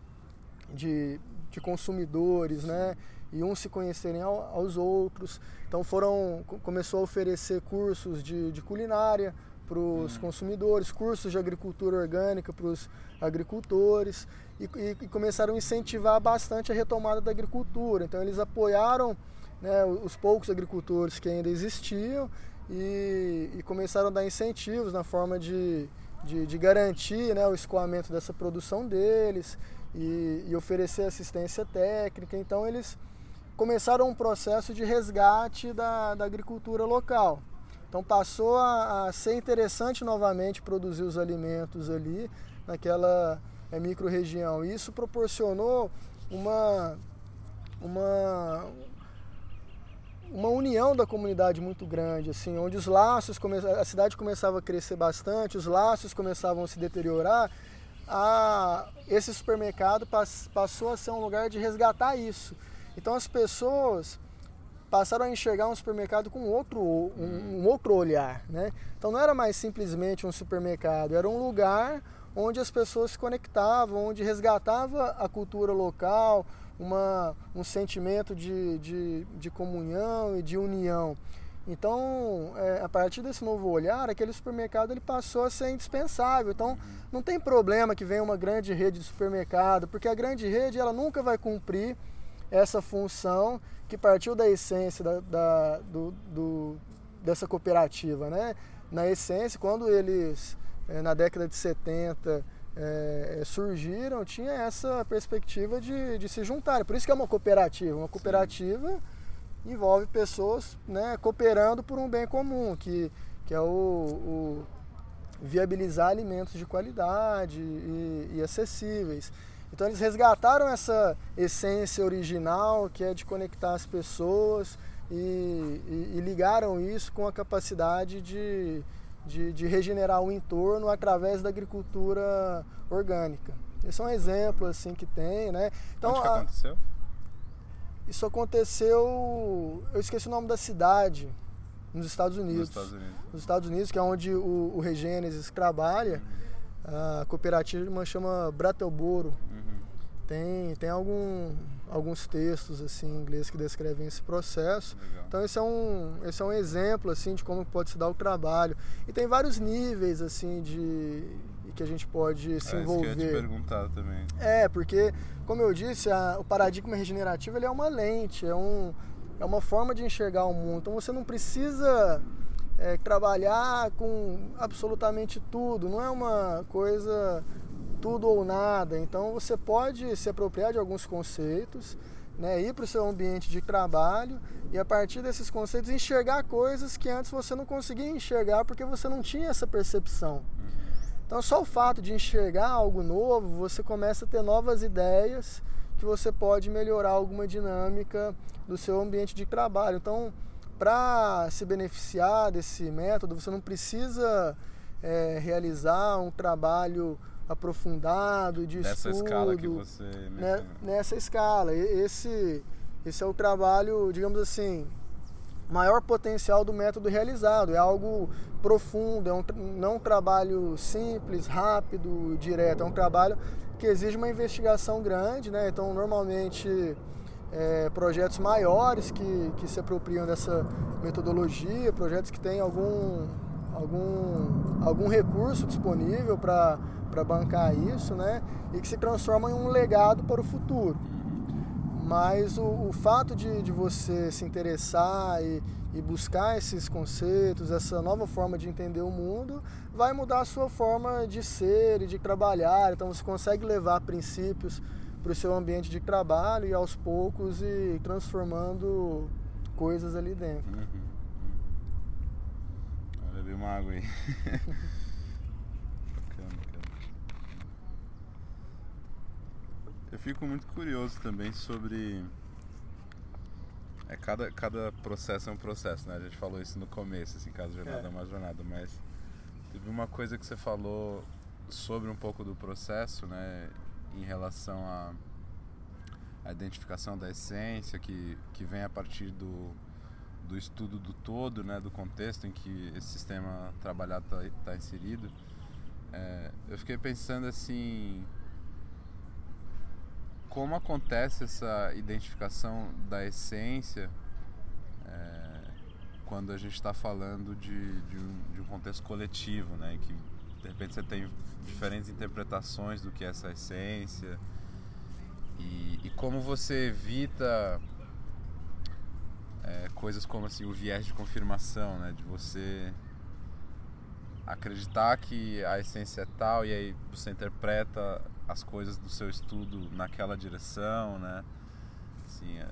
de, de consumidores, né? e uns se conhecerem aos outros. Então foram começou a oferecer cursos de, de culinária para os uhum. consumidores, cursos de agricultura orgânica para os agricultores e, e, e, começaram a incentivar bastante a retomada da agricultura. Então eles apoiaram né, os poucos agricultores que ainda existiam e, e começaram a dar incentivos na forma de, de, de garantir né, o escoamento dessa produção deles e, e oferecer assistência técnica. Então eles começaram um processo de resgate da, da agricultura local. Então passou a, a, ser interessante novamente produzir os alimentos ali naquela é, micro-região. Isso proporcionou uma, uma, uma união da comunidade muito grande, assim, onde os laços, come... a cidade começava a crescer bastante, os laços começavam a se deteriorar, a... esse supermercado passou a ser um lugar de resgatar isso. Então as pessoas passaram a enxergar um supermercado com outro, um, um, outro olhar, né? Então não era mais simplesmente um supermercado, era um lugar onde as pessoas se conectavam, onde resgatava a cultura local, uma, um sentimento de, de, de comunhão e de união. Então, é, a partir desse novo olhar, aquele supermercado ele passou a ser indispensável. Então, não tem problema que venha uma grande rede de supermercado, porque a grande rede ela nunca vai cumprir essa função que partiu da essência da, da do, do, dessa cooperativa. Né? Na essência, quando eles, é, na década de 70, é, surgiram, tinha essa perspectiva de, de se juntarem. Por isso que é uma cooperativa. Uma cooperativa Sim. Envolve pessoas né, cooperando por um bem comum, que, que é o, o viabilizar alimentos de qualidade e, e acessíveis. Então eles resgataram essa essência original que é de conectar as pessoas e, e, e ligaram isso com a capacidade de, de, de, regenerar o entorno através da agricultura orgânica. Esse é um exemplo assim que tem, né? Então, Onde que a... aconteceu? Isso aconteceu, eu esqueci o nome da cidade, nos Estados Unidos. Nos Estados Unidos, nos Estados Unidos que é onde o, o Regênesis trabalha. A cooperativa chama Brattleboro. Uhum. Tem, tem algum, alguns textos assim em inglês que descrevem esse processo. Legal. Então esse é um esse é um exemplo assim de como pode se dar o trabalho. E tem vários níveis assim de que a gente pode se é, envolver. Isso que eu ia te perguntar também. É, porque como eu disse, a, o paradigma regenerativo ele é uma lente, é um é uma forma de enxergar o mundo. Então você não precisa é, trabalhar com absolutamente tudo, não é uma coisa tudo ou nada. Então você pode se apropriar de alguns conceitos, né, ir para o seu ambiente de trabalho e a partir desses conceitos enxergar coisas que antes você não conseguia enxergar porque você não tinha essa percepção. Então só o fato de enxergar algo novo, você começa a ter novas ideias que você pode melhorar alguma dinâmica do seu ambiente de trabalho. Então, para se beneficiar desse método, você não precisa é, realizar um trabalho aprofundado de Nessa estudo. escala que você né, Nessa escala. Esse, esse é o trabalho, digamos assim, maior potencial do método realizado. É algo profundo, é um, não um trabalho simples, rápido, direto. É um trabalho que exige uma investigação grande, né? Então, normalmente, é, projetos maiores que, que se apropriam dessa metodologia, projetos que têm algum, algum, algum recurso disponível para bancar isso, né? E que se transformam em um legado para o futuro. Mas o, o fato de, de você se interessar e, e buscar esses conceitos, essa nova forma de entender o mundo, vai mudar a sua forma de ser e de trabalhar. Então você consegue levar princípios para o seu ambiente de trabalho e aos poucos e transformando coisas ali dentro. Uhum. Olha, beber uma água aí. Eu fico muito curioso também sobre é, cada, cada processo é um processo, né? A gente falou isso no começo, assim, cada jornada é. é uma jornada, mas teve uma coisa que você falou sobre um pouco do processo, né? Em relação à a, a, identificação da essência, que, que vem a partir do, do estudo do todo, né? Do contexto em que esse sistema trabalhado está tá inserido. É, eu fiquei pensando assim como acontece essa identificação da essência é, quando a gente está falando de, de, um, de, um, contexto coletivo, né? Que de repente você tem diferentes interpretações do que é essa essência e, e como você evita é, coisas como assim o viés de confirmação, né? De você acreditar que a essência é tal e aí você interpreta as coisas do seu estudo naquela direção, né? Assim, é,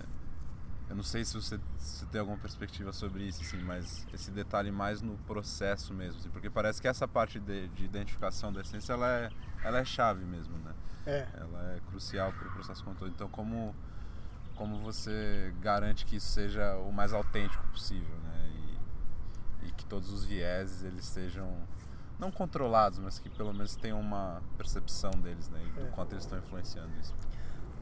eu não sei se você, se tem alguma perspectiva sobre isso, assim, mas esse detalhe mais no processo mesmo, assim, porque parece que essa parte de, de, identificação da essência ela é, ela é chave mesmo, né? É. Ela é crucial para o processo como todo. Então, como como você garante que isso seja o mais autêntico possível, né? E, que todos os vieses eles sejam não controlados, mas que pelo menos tenham uma percepção deles, né? Do é. quanto eles estão influenciando isso.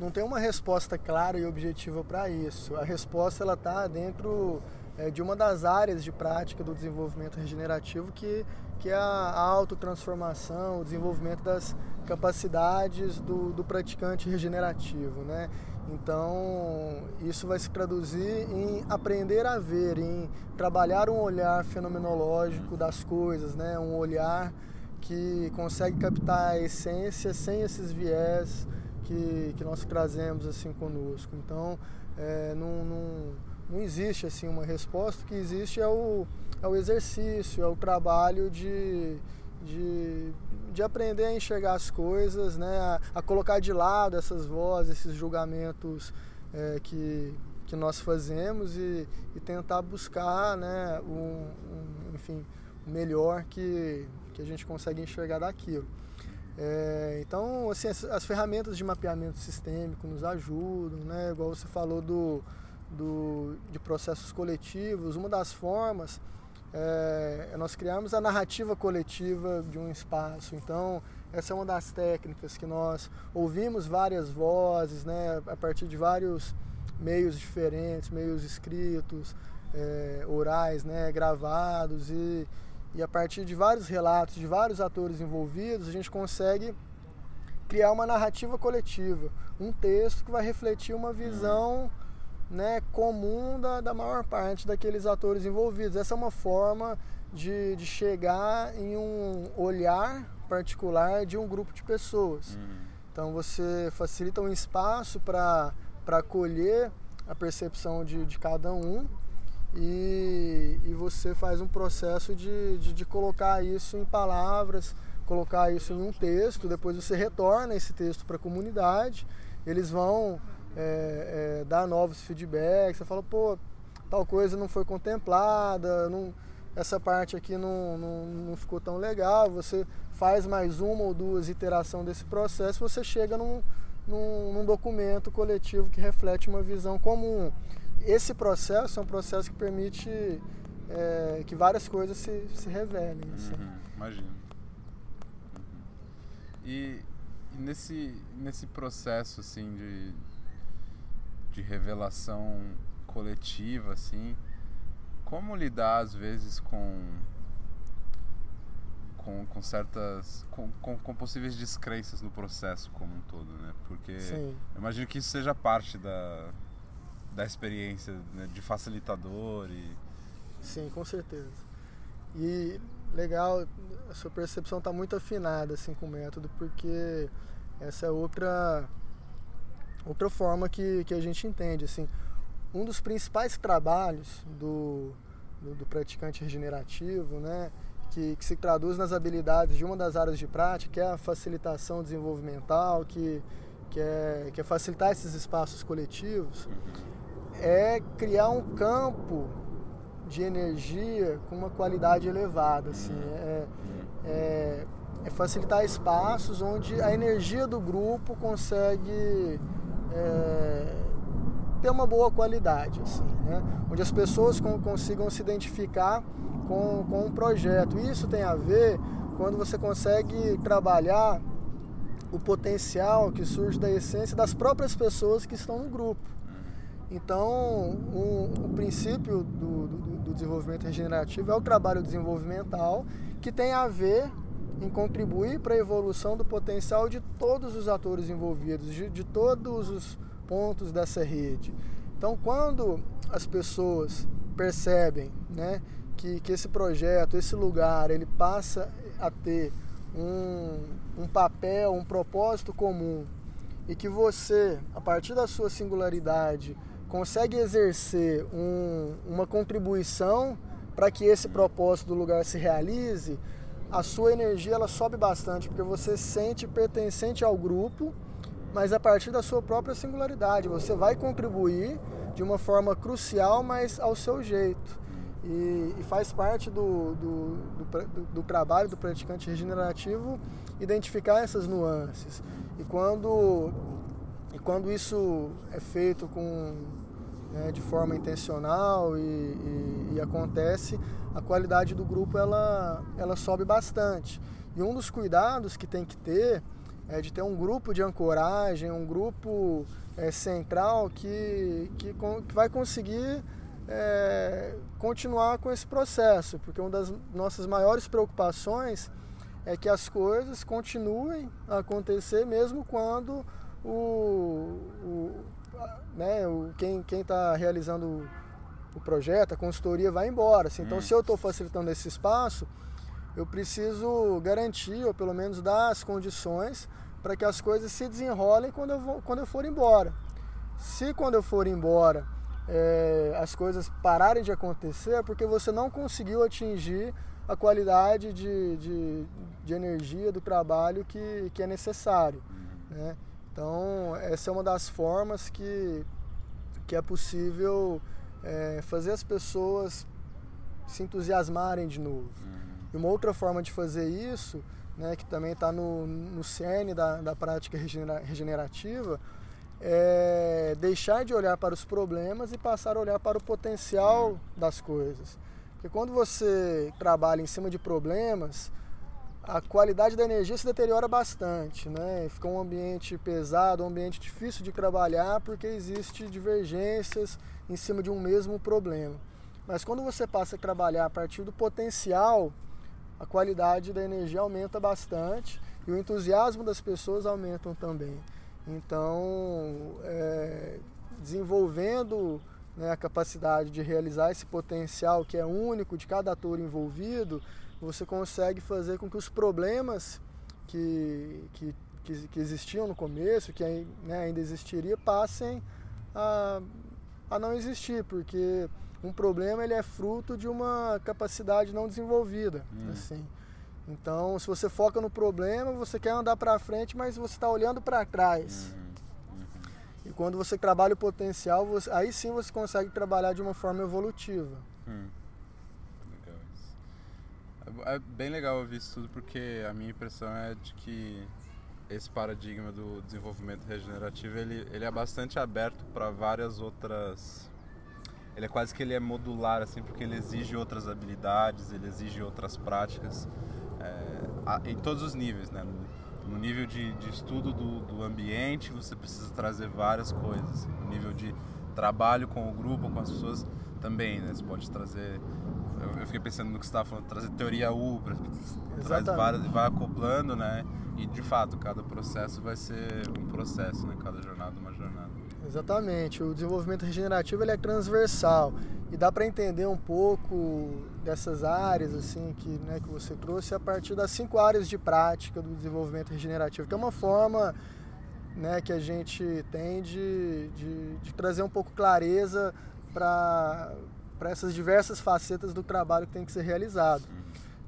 Não tem uma resposta clara e objetiva para isso. A resposta ela está dentro é, de uma das áreas de prática do desenvolvimento regenerativo que, que é a autotransformação, o desenvolvimento das capacidades do, do praticante regenerativo, né? Então, isso vai se traduzir em aprender a ver, em trabalhar um olhar fenomenológico das coisas, né? Um olhar que consegue captar a essência sem esses viés que, que nós trazemos assim conosco. Então, é, não, não, não existe assim uma resposta, o que existe é o, é o exercício, é o trabalho de, de de aprender a enxergar as coisas, né, a, a colocar de lado essas vozes, esses julgamentos é, que, que nós fazemos e, e tentar buscar né, um, um, enfim, o melhor que, que a gente consegue enxergar daquilo. É, então, assim, as, as, ferramentas de mapeamento sistêmico nos ajudam, né? igual você falou do, do, de processos coletivos, uma das formas é, nós criamos a narrativa coletiva de um espaço. Então, essa é uma das técnicas que nós ouvimos várias vozes, né, a partir de vários meios diferentes, meios escritos, é, orais, né, gravados e, e a partir de vários relatos de vários atores envolvidos a gente consegue criar uma narrativa coletiva, um texto que vai refletir uma visão né, comum da, da maior parte daqueles atores envolvidos. Essa é uma forma de, de chegar em um olhar particular de um grupo de pessoas. Uhum. Então você facilita um espaço para acolher a percepção de, de cada um e, e você faz um processo de, de, de colocar isso em palavras, colocar isso em um texto, depois você retorna esse texto para a comunidade, eles vão é, é, dar novos feedbacks, você fala, pô, tal coisa não foi contemplada, não, essa parte aqui não, não, não ficou tão legal, você faz mais uma ou duas iterações desse processo, você chega num, num, num documento coletivo que reflete uma visão comum. Esse processo é um processo que permite é, que várias coisas se, se revelem. Assim. Uhum, imagino. Uhum. E, e nesse, nesse processo assim de de revelação coletiva, assim, como lidar às vezes com com, com certas com, com, com, possíveis descrenças no processo como um todo, né? Porque Sim. eu imagino que isso seja parte da, da experiência né? de facilitador e Sim, com certeza. E legal, a sua percepção está muito afinada assim com o método, porque essa é outra outra forma que, que a gente entende. Assim, um dos principais trabalhos do, do, do praticante regenerativo, né, que, que, se traduz nas habilidades de uma das áreas de prática, que é a facilitação desenvolvimental, que, que, é, que é facilitar esses espaços coletivos, é criar um campo de energia com uma qualidade elevada. Assim, é, é, é facilitar espaços onde a energia do grupo consegue é, ter uma boa qualidade, assim, né? onde as pessoas consigam se identificar com, com um projeto. Isso tem a ver quando você consegue trabalhar o potencial que surge da essência das próprias pessoas que estão no grupo. Então, um, o princípio do, do, do, desenvolvimento regenerativo é o trabalho desenvolvimental que tem a ver em contribuir para a evolução do potencial de todos os atores envolvidos, de, de todos os pontos dessa rede. Então, quando as pessoas percebem né, que, que esse projeto, esse lugar, ele passa a ter um, um papel, um propósito comum e que você, a partir da sua singularidade, consegue exercer um, uma contribuição para que esse propósito do lugar se realize, a sua energia ela sobe bastante, porque você sente pertencente ao grupo, mas a partir da sua própria singularidade. Você vai contribuir de uma forma crucial, mas ao seu jeito. E, e faz parte do, do, do, do, trabalho do praticante regenerativo identificar essas nuances. E quando, e quando isso é feito com, né, de forma intencional e, e, e acontece, a qualidade do grupo ela, ela sobe bastante. E um dos cuidados que tem que ter é de ter um grupo de ancoragem, um grupo é, central que, que, que, vai conseguir é, continuar com esse processo, porque uma das nossas maiores preocupações é que as coisas continuem a acontecer mesmo quando o, o né, o, quem está realizando o projeto, a consultoria vai embora. Assim. Então, hum. se eu estou facilitando esse espaço, eu preciso garantir, ou pelo menos dar as condições para que as coisas se desenrolem quando eu, vou, quando eu for embora. Se quando eu for embora é, as coisas pararem de acontecer, é porque você não conseguiu atingir a qualidade de, de, de energia do trabalho que, que é necessário. Uhum. Né? Então, essa é uma das formas que, que é possível é, fazer as pessoas se entusiasmarem de novo. Uhum. E uma outra forma de fazer isso, né, que também está no, no cerne da, da prática regenerativa, é deixar de olhar para os problemas e passar a olhar para o potencial uhum. das coisas. Porque quando você trabalha em cima de problemas, a qualidade da energia se deteriora bastante, né? Fica um ambiente pesado, um ambiente difícil de trabalhar porque existe divergências em cima de um mesmo problema. Mas quando você passa a trabalhar a partir do potencial, a qualidade da energia aumenta bastante e o entusiasmo das pessoas aumentam também. Então, é, desenvolvendo né, a capacidade de realizar esse potencial que é único de cada ator envolvido, você consegue fazer com que os problemas que, que, que, que existiam no começo, que né, ainda existiria, passem a, a não existir, porque um problema ele é fruto de uma capacidade não desenvolvida, hum. assim. Então, se você foca no problema, você quer andar para frente, mas você está olhando para trás. Uhum. E quando você trabalha o potencial, você, aí sim você consegue trabalhar de uma forma evolutiva. Hum. É, bem legal ouvir isso tudo porque a minha impressão é de que esse paradigma do desenvolvimento regenerativo ele, ele é bastante aberto para várias outras ele é quase que ele é modular assim porque ele exige outras habilidades ele exige outras práticas é, em todos os níveis né no nível de, de estudo do, do, ambiente, você precisa trazer várias coisas. No nível de trabalho com o grupo, com as pessoas, também, né? Você pode trazer. Eu, eu fiquei pensando no que você estava falando, trazer teoria U, traz várias, vai acoplando, né? E de fato, cada processo vai ser um processo, né? Cada jornada uma jornada. Exatamente. O desenvolvimento regenerativo ele é transversal e dá para entender um pouco dessas áreas assim que, né, que você trouxe a partir das cinco áreas de prática do desenvolvimento regenerativo, que é uma forma né, que a gente tem de, de, de trazer um pouco clareza para essas diversas facetas do trabalho que tem que ser realizado.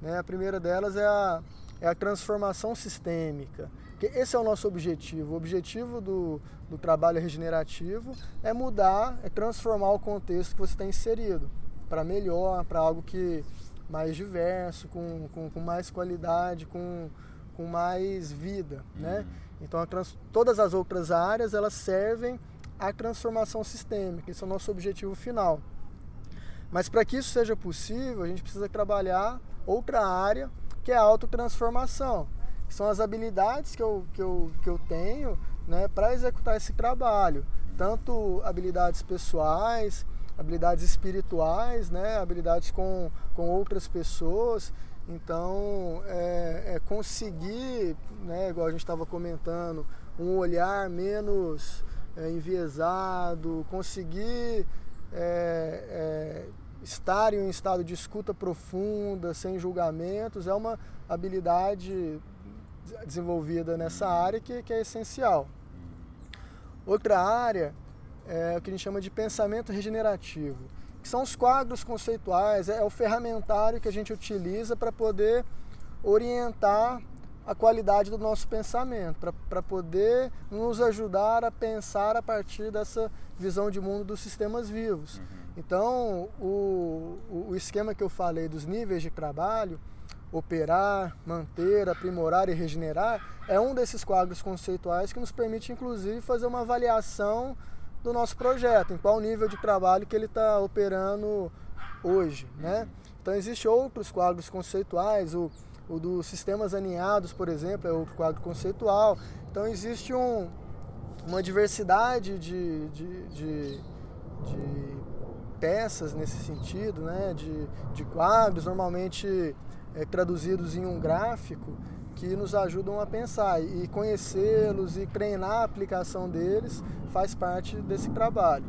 Né? A primeira delas é a, é a transformação sistêmica. Que esse é o nosso objetivo. O objetivo do, do trabalho regenerativo é mudar, é transformar o contexto que você está inserido para melhor, para algo que mais diverso, com, com, com, mais qualidade, com, com mais vida, né? uhum. né? Então, trans, todas as outras áreas, elas servem à transformação sistêmica, esse é o nosso objetivo final. Mas para que isso seja possível, a gente precisa trabalhar outra área, que é a autotransformação são as habilidades que eu, que eu, que eu tenho né, para executar esse trabalho. Tanto habilidades pessoais, habilidades espirituais, né, habilidades com, com outras pessoas. Então, é, é conseguir, né, igual a gente estava comentando, um olhar menos é, enviesado, conseguir é, é, estar em um estado de escuta profunda, sem julgamentos, é uma habilidade desenvolvida nessa área que, que é essencial. Outra área é o que a gente chama de pensamento regenerativo, que são os quadros conceituais, é o ferramentário que a gente utiliza para poder orientar a qualidade do nosso pensamento, para poder nos ajudar a pensar a partir dessa visão de mundo dos sistemas vivos. Uhum. Então, o, o esquema que eu falei dos níveis de trabalho, operar, manter, aprimorar e regenerar, é um desses quadros conceituais que nos permite, inclusive, fazer uma avaliação do nosso projeto, em qual nível de trabalho que ele está operando hoje. Né? Então, existem outros quadros conceituais, o, o dos sistemas aninhados, por exemplo, é outro quadro conceitual. Então, existe um, uma diversidade de, de, de, de peças nesse sentido, né? de, de quadros, normalmente é, traduzidos em um gráfico que nos ajudam a pensar e conhecê-los e treinar a aplicação deles faz parte desse trabalho.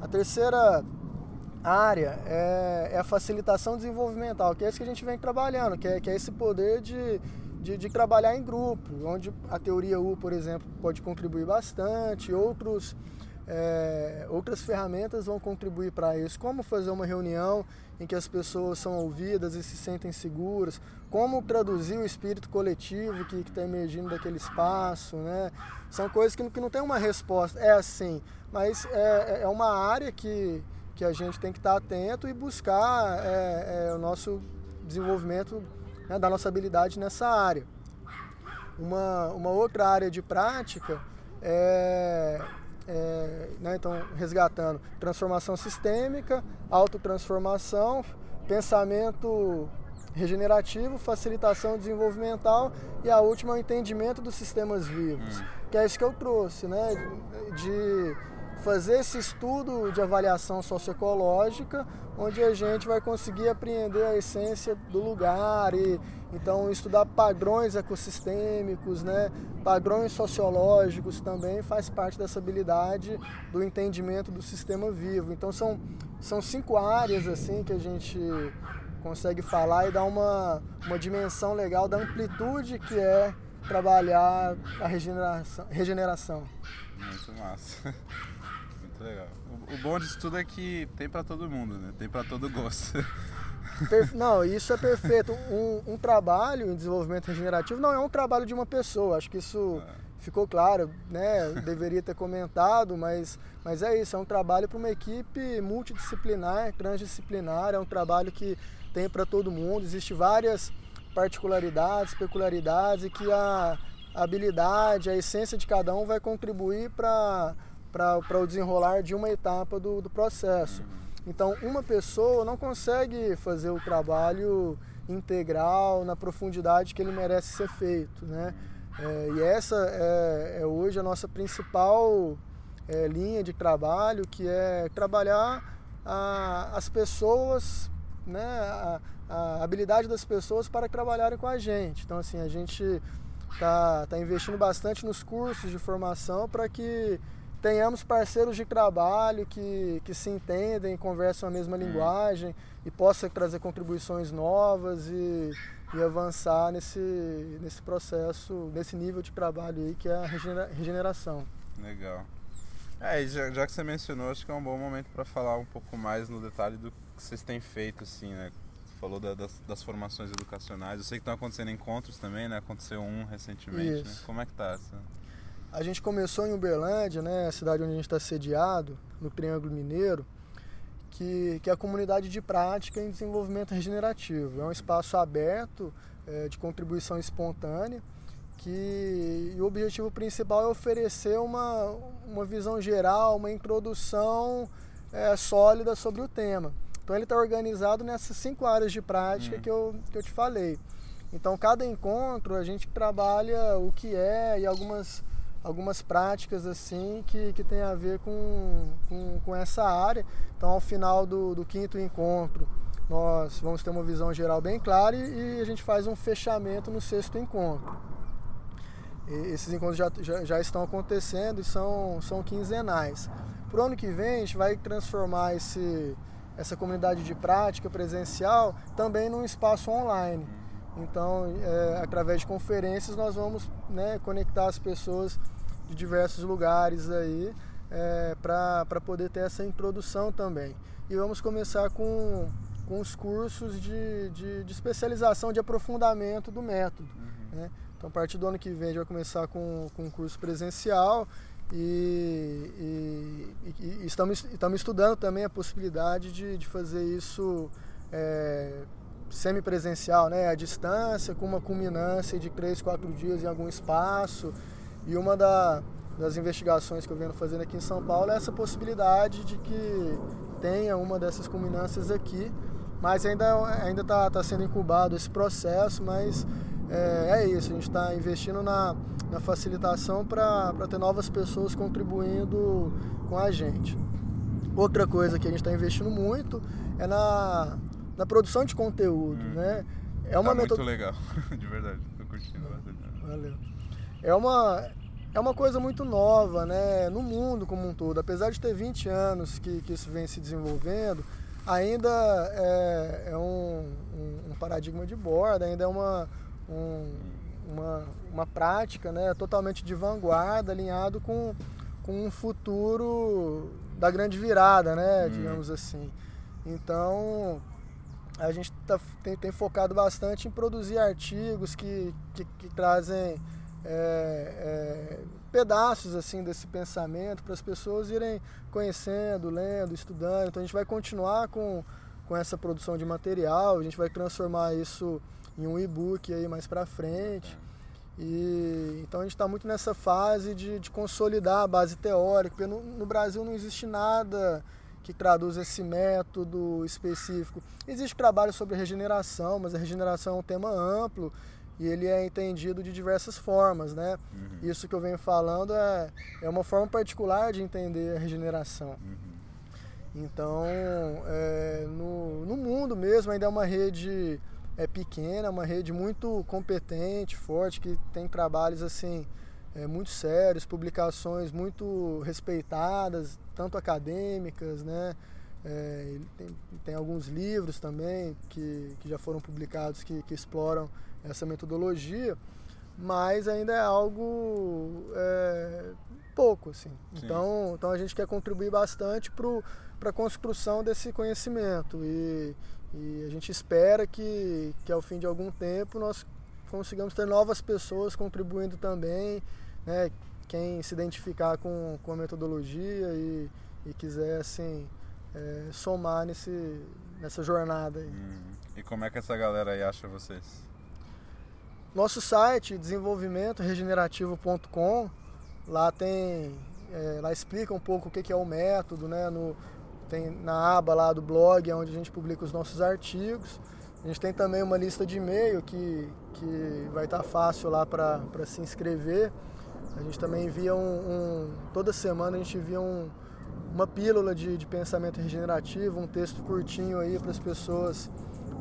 A terceira área é, é, a facilitação desenvolvimental, que é isso que a gente vem trabalhando, que é, que é esse poder de, de, de, trabalhar em grupo, onde a teoria U, por exemplo, pode contribuir bastante, outros é, outras ferramentas vão contribuir para isso, como fazer uma reunião em que as pessoas são ouvidas e se sentem seguras, como traduzir o espírito coletivo que está emergindo daquele espaço, né? São coisas que, que não tem uma resposta, é assim, mas é, é, é uma área que, que a gente tem que estar tá atento e buscar é, é, o nosso desenvolvimento né, da nossa habilidade nessa área. Uma, uma outra área de prática é é, né, então resgatando transformação sistêmica, autotransformação, pensamento regenerativo, facilitação desenvolvimental e a última é o entendimento dos sistemas vivos, hum. que é isso que eu trouxe, né? De fazer esse estudo de avaliação socioecológica, onde a gente vai conseguir apreender a essência do lugar e então estudar padrões ecossistêmicos, né, padrões sociológicos também faz parte dessa habilidade do entendimento do sistema vivo. Então são são cinco áreas assim que a gente consegue falar e dar uma, uma dimensão legal da amplitude que é trabalhar a regeneração. regeneração. Muito massa. Muito legal. O, o bom disso tudo é que tem para todo mundo, né? Tem para todo gosto. Não, isso é perfeito. Um, um, trabalho em desenvolvimento regenerativo não é um trabalho de uma pessoa. Acho que isso é. ficou claro, né? Deveria ter comentado, mas, mas é isso. É um trabalho para uma equipe multidisciplinar, transdisciplinar. É um trabalho que tem para todo mundo. Existem várias particularidades, peculiaridades e que a habilidade, a essência de cada um vai contribuir para o desenrolar de uma etapa do, do processo. Então, uma pessoa não consegue fazer o trabalho integral, na profundidade que ele merece ser feito. Né? É, e essa é, é, hoje a nossa principal é, linha de trabalho, que é trabalhar a, as pessoas né, a, a, habilidade das pessoas para trabalharem com a gente. Então, assim, a gente está tá investindo bastante nos cursos de formação para que tenhamos parceiros de trabalho que, que se entendem, conversam a mesma hum. linguagem e possa trazer contribuições novas e, e avançar nesse, nesse processo, nesse nível de trabalho aí que é a regeneração. Legal. É, já, já que você mencionou, acho que é um bom momento para falar um pouco mais no detalhe do que vocês têm feito, assim, né? Você falou da, das, das, formações educacionais. Eu sei que estão acontecendo encontros também, né? Aconteceu um recentemente, né? Como é que tá essa? A gente começou em Uberlândia, né? A cidade onde a gente está sediado, no Triângulo Mineiro, que, que é a comunidade de prática em desenvolvimento regenerativo. É um espaço aberto, é, de contribuição espontânea, que o objetivo principal é oferecer uma, uma visão geral, uma introdução é, sólida sobre o tema. Então ele está organizado nessas cinco áreas de prática uhum. que, eu, que eu te falei. Então cada encontro a gente trabalha o que é e algumas, algumas práticas assim que, que tem a ver com, com, com essa área. Então ao final do, do quinto encontro nós vamos ter uma visão geral bem clara e, e a gente faz um fechamento no sexto encontro. E esses encontros já, já, já estão acontecendo e são, são quinzenais. Para o ano que vem, a gente vai transformar esse, essa comunidade de prática presencial também num espaço online. Então, é, através de conferências, nós vamos né, conectar as pessoas de diversos lugares aí é, para poder ter essa introdução também. E vamos começar com, com os cursos de, de, de especialização, de aprofundamento do método. Uhum. Né? Então, a partir do ano que vem, a gente vai começar com, com um curso presencial e, e, e, e estamos, estamos estudando também a possibilidade de, de fazer isso é, semipresencial, né, à distância, com uma culminância de três, quatro dias em algum espaço. E uma da, das investigações que eu venho fazendo aqui em São Paulo é essa possibilidade de que tenha uma dessas culminâncias aqui, mas ainda ainda está tá sendo incubado esse processo, mas é, é isso, a gente está investindo na, na facilitação para ter novas pessoas contribuindo com a gente. Outra coisa que a gente está investindo muito é na, na produção de conteúdo, hum. né? É uma tá muito legal, de verdade, estou curtindo bastante. Valeu. É uma, é uma coisa muito nova, né? No mundo como um todo, apesar de ter 20 anos que, que isso vem se desenvolvendo, ainda é, é um, um, um paradigma de borda, ainda é uma um, uma, uma prática né, totalmente de vanguarda, alinhado com, com um futuro da grande virada, né, hum. digamos assim. Então, a gente tá, tem, tem, focado bastante em produzir artigos que, que, que trazem é, é, pedaços assim desse pensamento para as pessoas irem conhecendo, lendo, estudando. Então a gente vai continuar com, com essa produção de material, a gente vai transformar isso em um e-book aí mais para frente. E, então a gente está muito nessa fase de, de, consolidar a base teórica, porque no, no, Brasil não existe nada que traduz esse método específico. Existe trabalho sobre regeneração, mas a regeneração é um tema amplo e ele é entendido de diversas formas, né? Uhum. Isso que eu venho falando é, é uma forma particular de entender a regeneração. Uhum. Então, é, no, no mundo mesmo ainda é uma rede é pequena, uma rede muito competente, forte, que tem trabalhos assim é, muito sérios, publicações muito respeitadas, tanto acadêmicas, né? É, tem, tem, alguns livros também que, que já foram publicados que, que exploram essa metodologia, mas ainda é algo é, pouco, assim. Então, então a gente quer contribuir bastante para a construção desse conhecimento e, e a gente espera que, que ao fim de algum tempo nós consigamos ter novas pessoas contribuindo também, né? Quem se identificar com, com a metodologia e, e quiser, assim, é, somar nesse, nessa jornada aí. Uhum. E como é que essa galera aí acha vocês? Nosso site, desenvolvimentoregenerativo.com, lá tem, é, lá explica um pouco o que é o método, né? No, tem na aba lá do blog, onde a gente publica os nossos artigos. A gente tem também uma lista de e-mail que, que vai estar fácil lá para se inscrever. A gente também envia um, um, Toda semana a gente envia um, uma pílula de, de pensamento regenerativo, um texto curtinho aí para as pessoas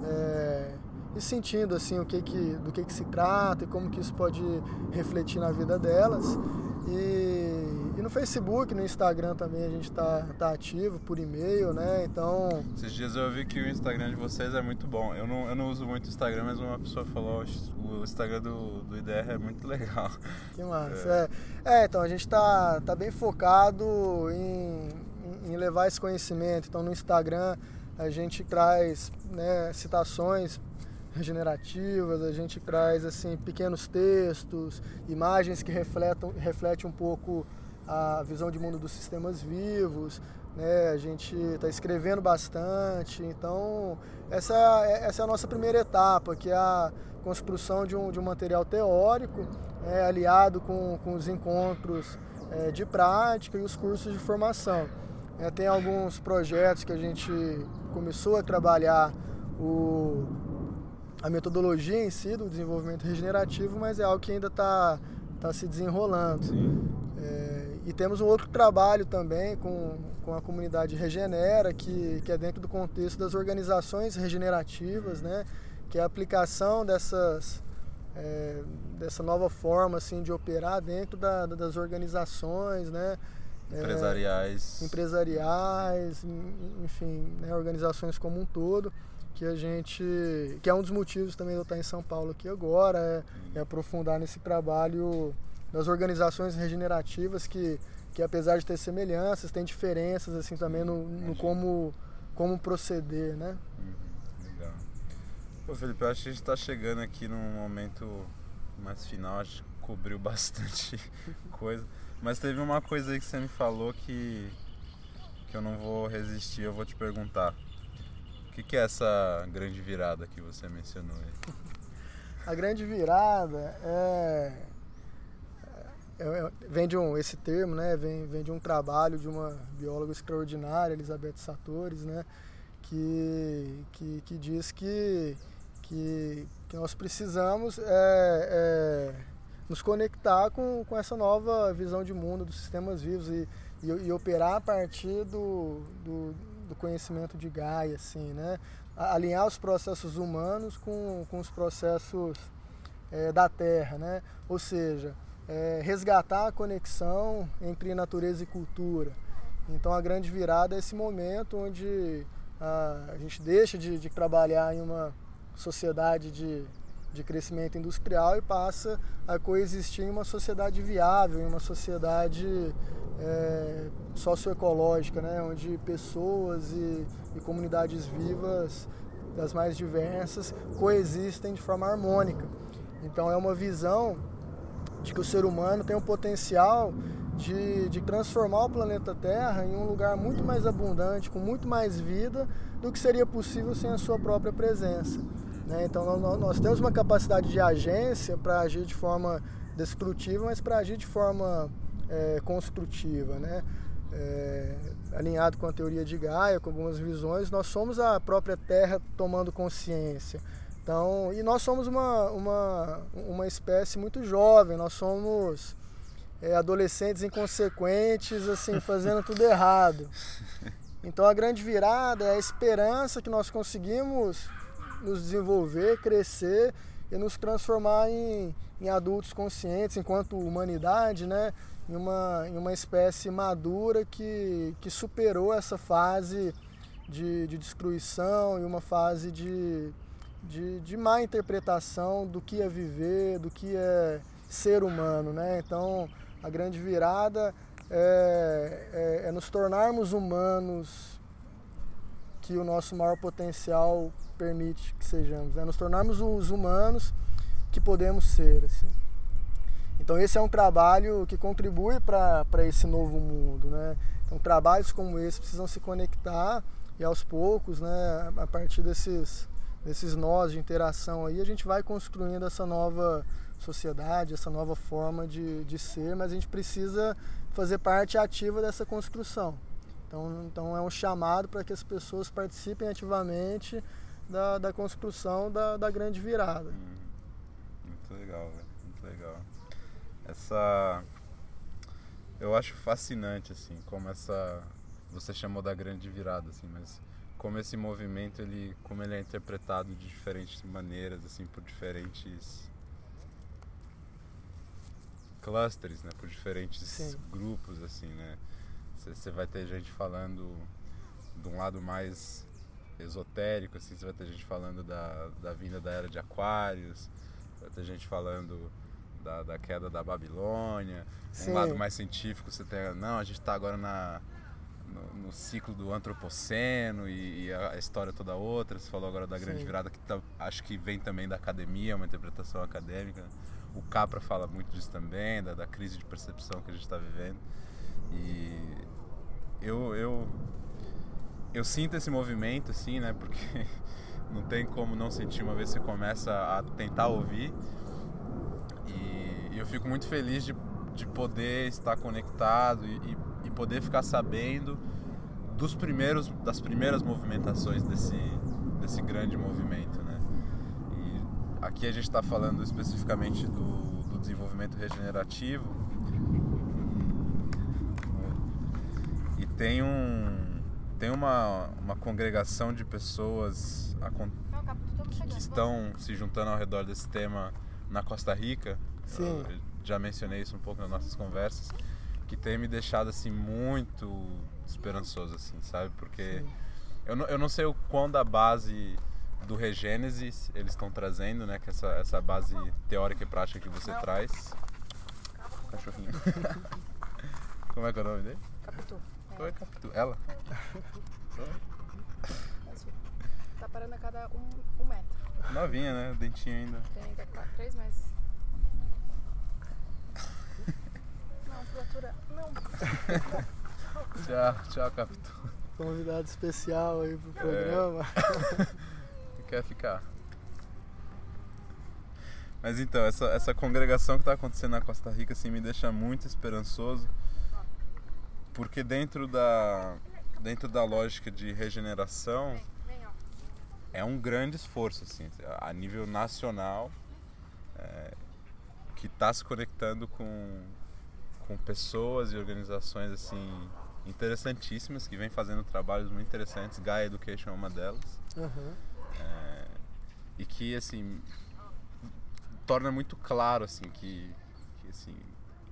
é, ir sentindo assim, o que que, do que, que se trata e como que isso pode refletir na vida delas. E, e no Facebook, no Instagram também a gente está tá ativo por e-mail, né? Então. Esses dias eu vi que o Instagram de vocês é muito bom. Eu não, eu não uso muito o Instagram, mas uma pessoa falou: o Instagram do, do IDR é muito legal. Que massa. É, é, é então a gente está tá bem focado em, em levar esse conhecimento. Então no Instagram a gente traz né, citações regenerativas, a gente traz assim pequenos textos, imagens que refletam, refletem um pouco a visão de mundo dos sistemas vivos, né? A gente está escrevendo bastante, então essa, essa é a nossa primeira etapa, que é a construção de um, de um material teórico, né? aliado com, com os encontros é, de prática e os cursos de formação. É, tem alguns projetos que a gente começou a trabalhar o a metodologia em si do desenvolvimento regenerativo, mas é algo que ainda está tá se desenrolando. É, e temos um outro trabalho também com, com a comunidade Regenera, que, que é dentro do contexto das organizações regenerativas, né? que é a aplicação dessas, é, dessa nova forma assim, de operar dentro da, das organizações, né? É, empresariais. É, empresariais, enfim, né? organizações como um todo que a gente que é um dos motivos também de eu estar em São Paulo aqui agora é, é aprofundar nesse trabalho das organizações regenerativas que que apesar de ter semelhanças tem diferenças assim também no, no como como proceder né? Uhum, legal. Pô, Felipe eu acho que a gente está chegando aqui num momento mais final acho que cobriu bastante coisa. Mas teve uma coisa aí que você me falou que que eu não vou resistir eu vou te perguntar que, que é essa grande virada que você mencionou aí? A grande virada é, é, é, vem de um esse termo, né? Vem, vem de um trabalho de uma bióloga extraordinária, Elizabeth Satores, né? Que, que, que diz que, que, que nós precisamos é, é, nos conectar com, com essa nova visão de mundo dos sistemas vivos e, e, e operar a partir do, do do conhecimento de Gaia, assim, né? Alinhar os processos humanos com, com os processos é, da Terra, né? Ou seja, é, resgatar a conexão entre natureza e cultura. Então a grande virada é esse momento onde a, a gente deixa de, de trabalhar em uma sociedade de de crescimento industrial e passa a coexistir em uma sociedade viável, em uma sociedade é, socioecológica, né, onde pessoas e, e comunidades vivas das mais diversas coexistem de forma harmônica. Então é uma visão de que o ser humano tem o potencial de, de, transformar o planeta Terra em um lugar muito mais abundante, com muito mais vida do que seria possível sem a sua própria presença. Né? Então nós, nós, temos uma capacidade de agência para agir de forma destrutiva, mas para agir de forma é, construtiva. Né? É, alinhado com a teoria de Gaia, com algumas visões, nós somos a própria Terra tomando consciência. Então, e nós somos uma, uma, uma espécie muito jovem, nós somos é, adolescentes inconsequentes, assim, fazendo tudo errado. Então a grande virada é a esperança que nós conseguimos nos desenvolver, crescer e nos transformar em, em adultos conscientes enquanto humanidade, né? Em uma, em uma espécie madura que, que superou essa fase de, de destruição e uma fase de, de, de má interpretação do que é viver, do que é ser humano, né? Então a grande virada é, é, é nos tornarmos humanos que o nosso maior potencial permite que sejamos, né? nos tornarmos os humanos que podemos ser. Assim. Então esse é um trabalho que contribui para esse novo mundo. Né? Então trabalhos como esse precisam se conectar e aos poucos, né, a partir desses, desses nós de interação aí, a gente vai construindo essa nova sociedade, essa nova forma de, de ser, mas a gente precisa fazer parte ativa dessa construção. Então, então é um chamado para que as pessoas participem ativamente da, da construção da, da grande virada. Hum, muito legal, véio, muito legal. Essa. Eu acho fascinante, assim, como essa. Você chamou da grande virada, assim, mas como esse movimento, ele, como ele é interpretado de diferentes maneiras, assim, por diferentes clusters, né, por diferentes Sim. grupos, assim, né. Você vai ter gente falando de um lado mais esotérico, assim, você vai ter gente falando da, da vinda da era de Aquários, vai ter gente falando da, da queda da Babilônia, Sim. um lado mais científico, você tem, não, a gente está agora na, no, no, ciclo do antropoceno e, e, a história toda outra, você falou agora da grande Sim. virada, que tá, acho que vem também da academia, uma interpretação acadêmica, o Capra fala muito disso também, da, da crise de percepção que a gente está vivendo, e eu, eu eu sinto esse movimento, assim, né? Porque não tem como não sentir uma vez que você começa a tentar ouvir. E eu fico muito feliz de, de poder estar conectado e, e poder ficar sabendo dos primeiros, das primeiras movimentações desse, desse grande movimento, né? E aqui a gente está falando especificamente do, do desenvolvimento regenerativo. E tem um tem uma, uma congregação de pessoas que, que estão se juntando ao redor desse tema na Costa Rica. Sim. Eu já mencionei isso um pouco nas nossas conversas, que tem me deixado assim muito esperançoso, assim, sabe? Porque eu não, eu não sei o quão da base do Regênesis eles estão trazendo, né? Que essa, essa base teórica e prática que você traz. Cachorrinho. Como é que é o nome dele? Capitu. Oi, Capitu. Ela? tá parando a cada um, um metro. Novinha, né? O dentinho ainda. Tem quatro, três meses. Não, fratura. Não. tchau, tchau, Capitu. Convidado especial aí pro programa. É... Quer ficar? Mas então, essa, essa congregação que está acontecendo na Costa Rica assim, me deixa muito esperançoso porque dentro da, dentro da lógica de regeneração é um grande esforço assim, a nível nacional é, que está se conectando com, com pessoas e organizações assim interessantíssimas que vem fazendo trabalhos muito interessantes. Gaia Education é uma delas. Uhum. É, e que assim torna muito claro assim que, que assim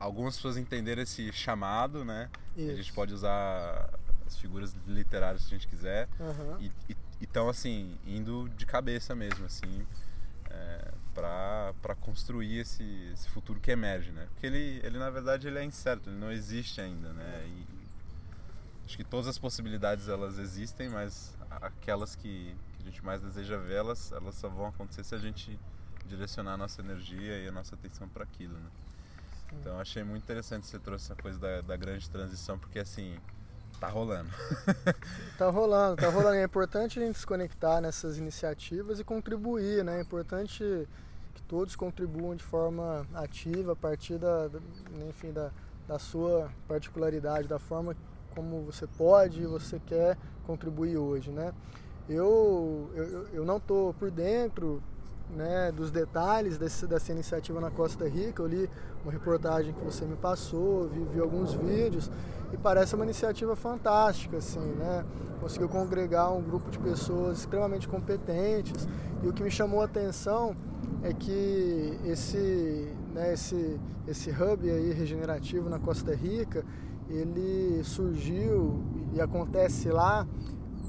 algumas pessoas entenderam esse chamado, né? Isso. A gente pode usar as figuras literárias se a gente quiser. Uhum. E estão, assim, indo de cabeça mesmo, assim, é, para construir esse, esse futuro que emerge, né? Porque ele, ele, na verdade, ele é incerto, ele não existe ainda, né? E acho que todas as possibilidades, elas existem, mas aquelas que, que a gente mais deseja vê-las, elas só vão acontecer se a gente direcionar a nossa energia e a nossa atenção para aquilo, né? Então achei muito interessante você trouxe essa coisa da, da grande transição, porque assim, tá rolando. tá rolando, tá rolando. É importante a gente se conectar nessas iniciativas e contribuir, né? É importante que todos contribuam de forma ativa a partir da, enfim, da, da sua particularidade, da forma como você pode e você quer contribuir hoje, né? Eu, eu, eu não estou por dentro né, dos detalhes desse, dessa iniciativa na Costa Rica. Eu li uma reportagem que você me passou, vi, vi, alguns vídeos e parece uma iniciativa fantástica, assim, né? Conseguiu congregar um grupo de pessoas extremamente competentes e o que me chamou a atenção é que esse, né, esse, esse hub aí regenerativo na Costa Rica, ele surgiu e acontece lá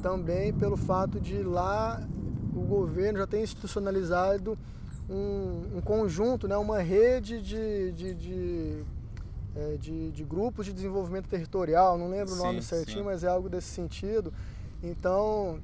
também pelo fato de lá o governo já tem institucionalizado um, um conjunto, né, uma rede de, de, de, é, de, de grupos de desenvolvimento territorial, não lembro sim, o nome certinho, sim. mas é algo desse sentido. Então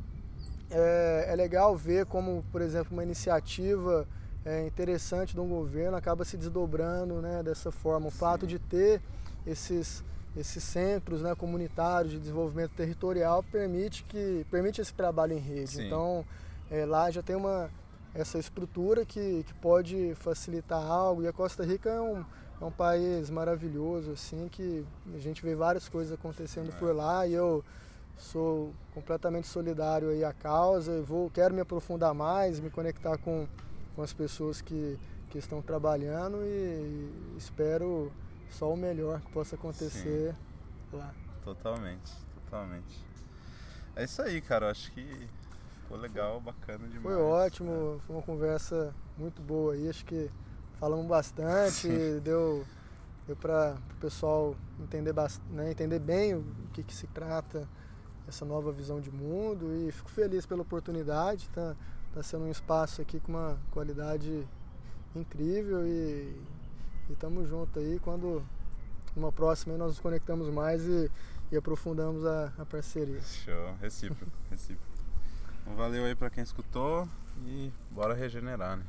é, é legal ver como, por exemplo, uma iniciativa é, interessante de um governo acaba se desdobrando né, dessa forma. O fato de ter esses, esses centros né, comunitários de desenvolvimento territorial permite, que, permite esse trabalho em rede. Sim. Então, é, lá já tem uma, essa estrutura que, que pode facilitar algo. E a Costa Rica é um, é um país maravilhoso, assim, que a gente vê várias coisas acontecendo é. por lá e eu sou completamente solidário aí à causa. Vou, quero me aprofundar mais, me conectar com, com as pessoas que, que estão trabalhando e, e espero só o melhor que possa acontecer Sim. lá. Totalmente, totalmente. É isso aí, cara. Acho que Ficou legal, bacana demais. Foi ótimo, é. foi uma conversa muito boa aí, acho que falamos bastante, deu, deu para o pessoal entender, né, entender bem o que, que se trata essa nova visão de mundo e fico feliz pela oportunidade, tá, tá sendo um espaço aqui com uma qualidade incrível e estamos juntos aí, quando numa próxima nós nos conectamos mais e, e aprofundamos a, a parceria. Show, recíproco, recíproco. Valeu aí para quem escutou e bora regenerar, né?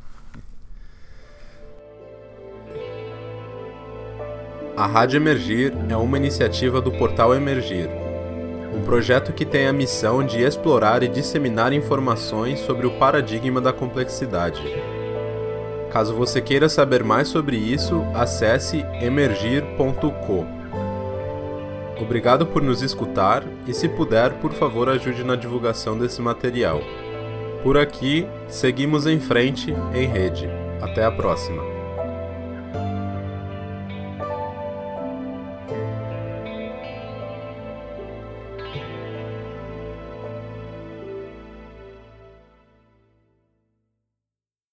A Rádio Emergir é uma iniciativa do Portal Emergir, um projeto que tem a missão de explorar e disseminar informações sobre o paradigma da complexidade. Caso você queira saber mais sobre isso, acesse emergir.co. Obrigado por nos escutar e, se puder, por favor, ajude na divulgação desse material. Por aqui, seguimos em frente em rede. Até a próxima!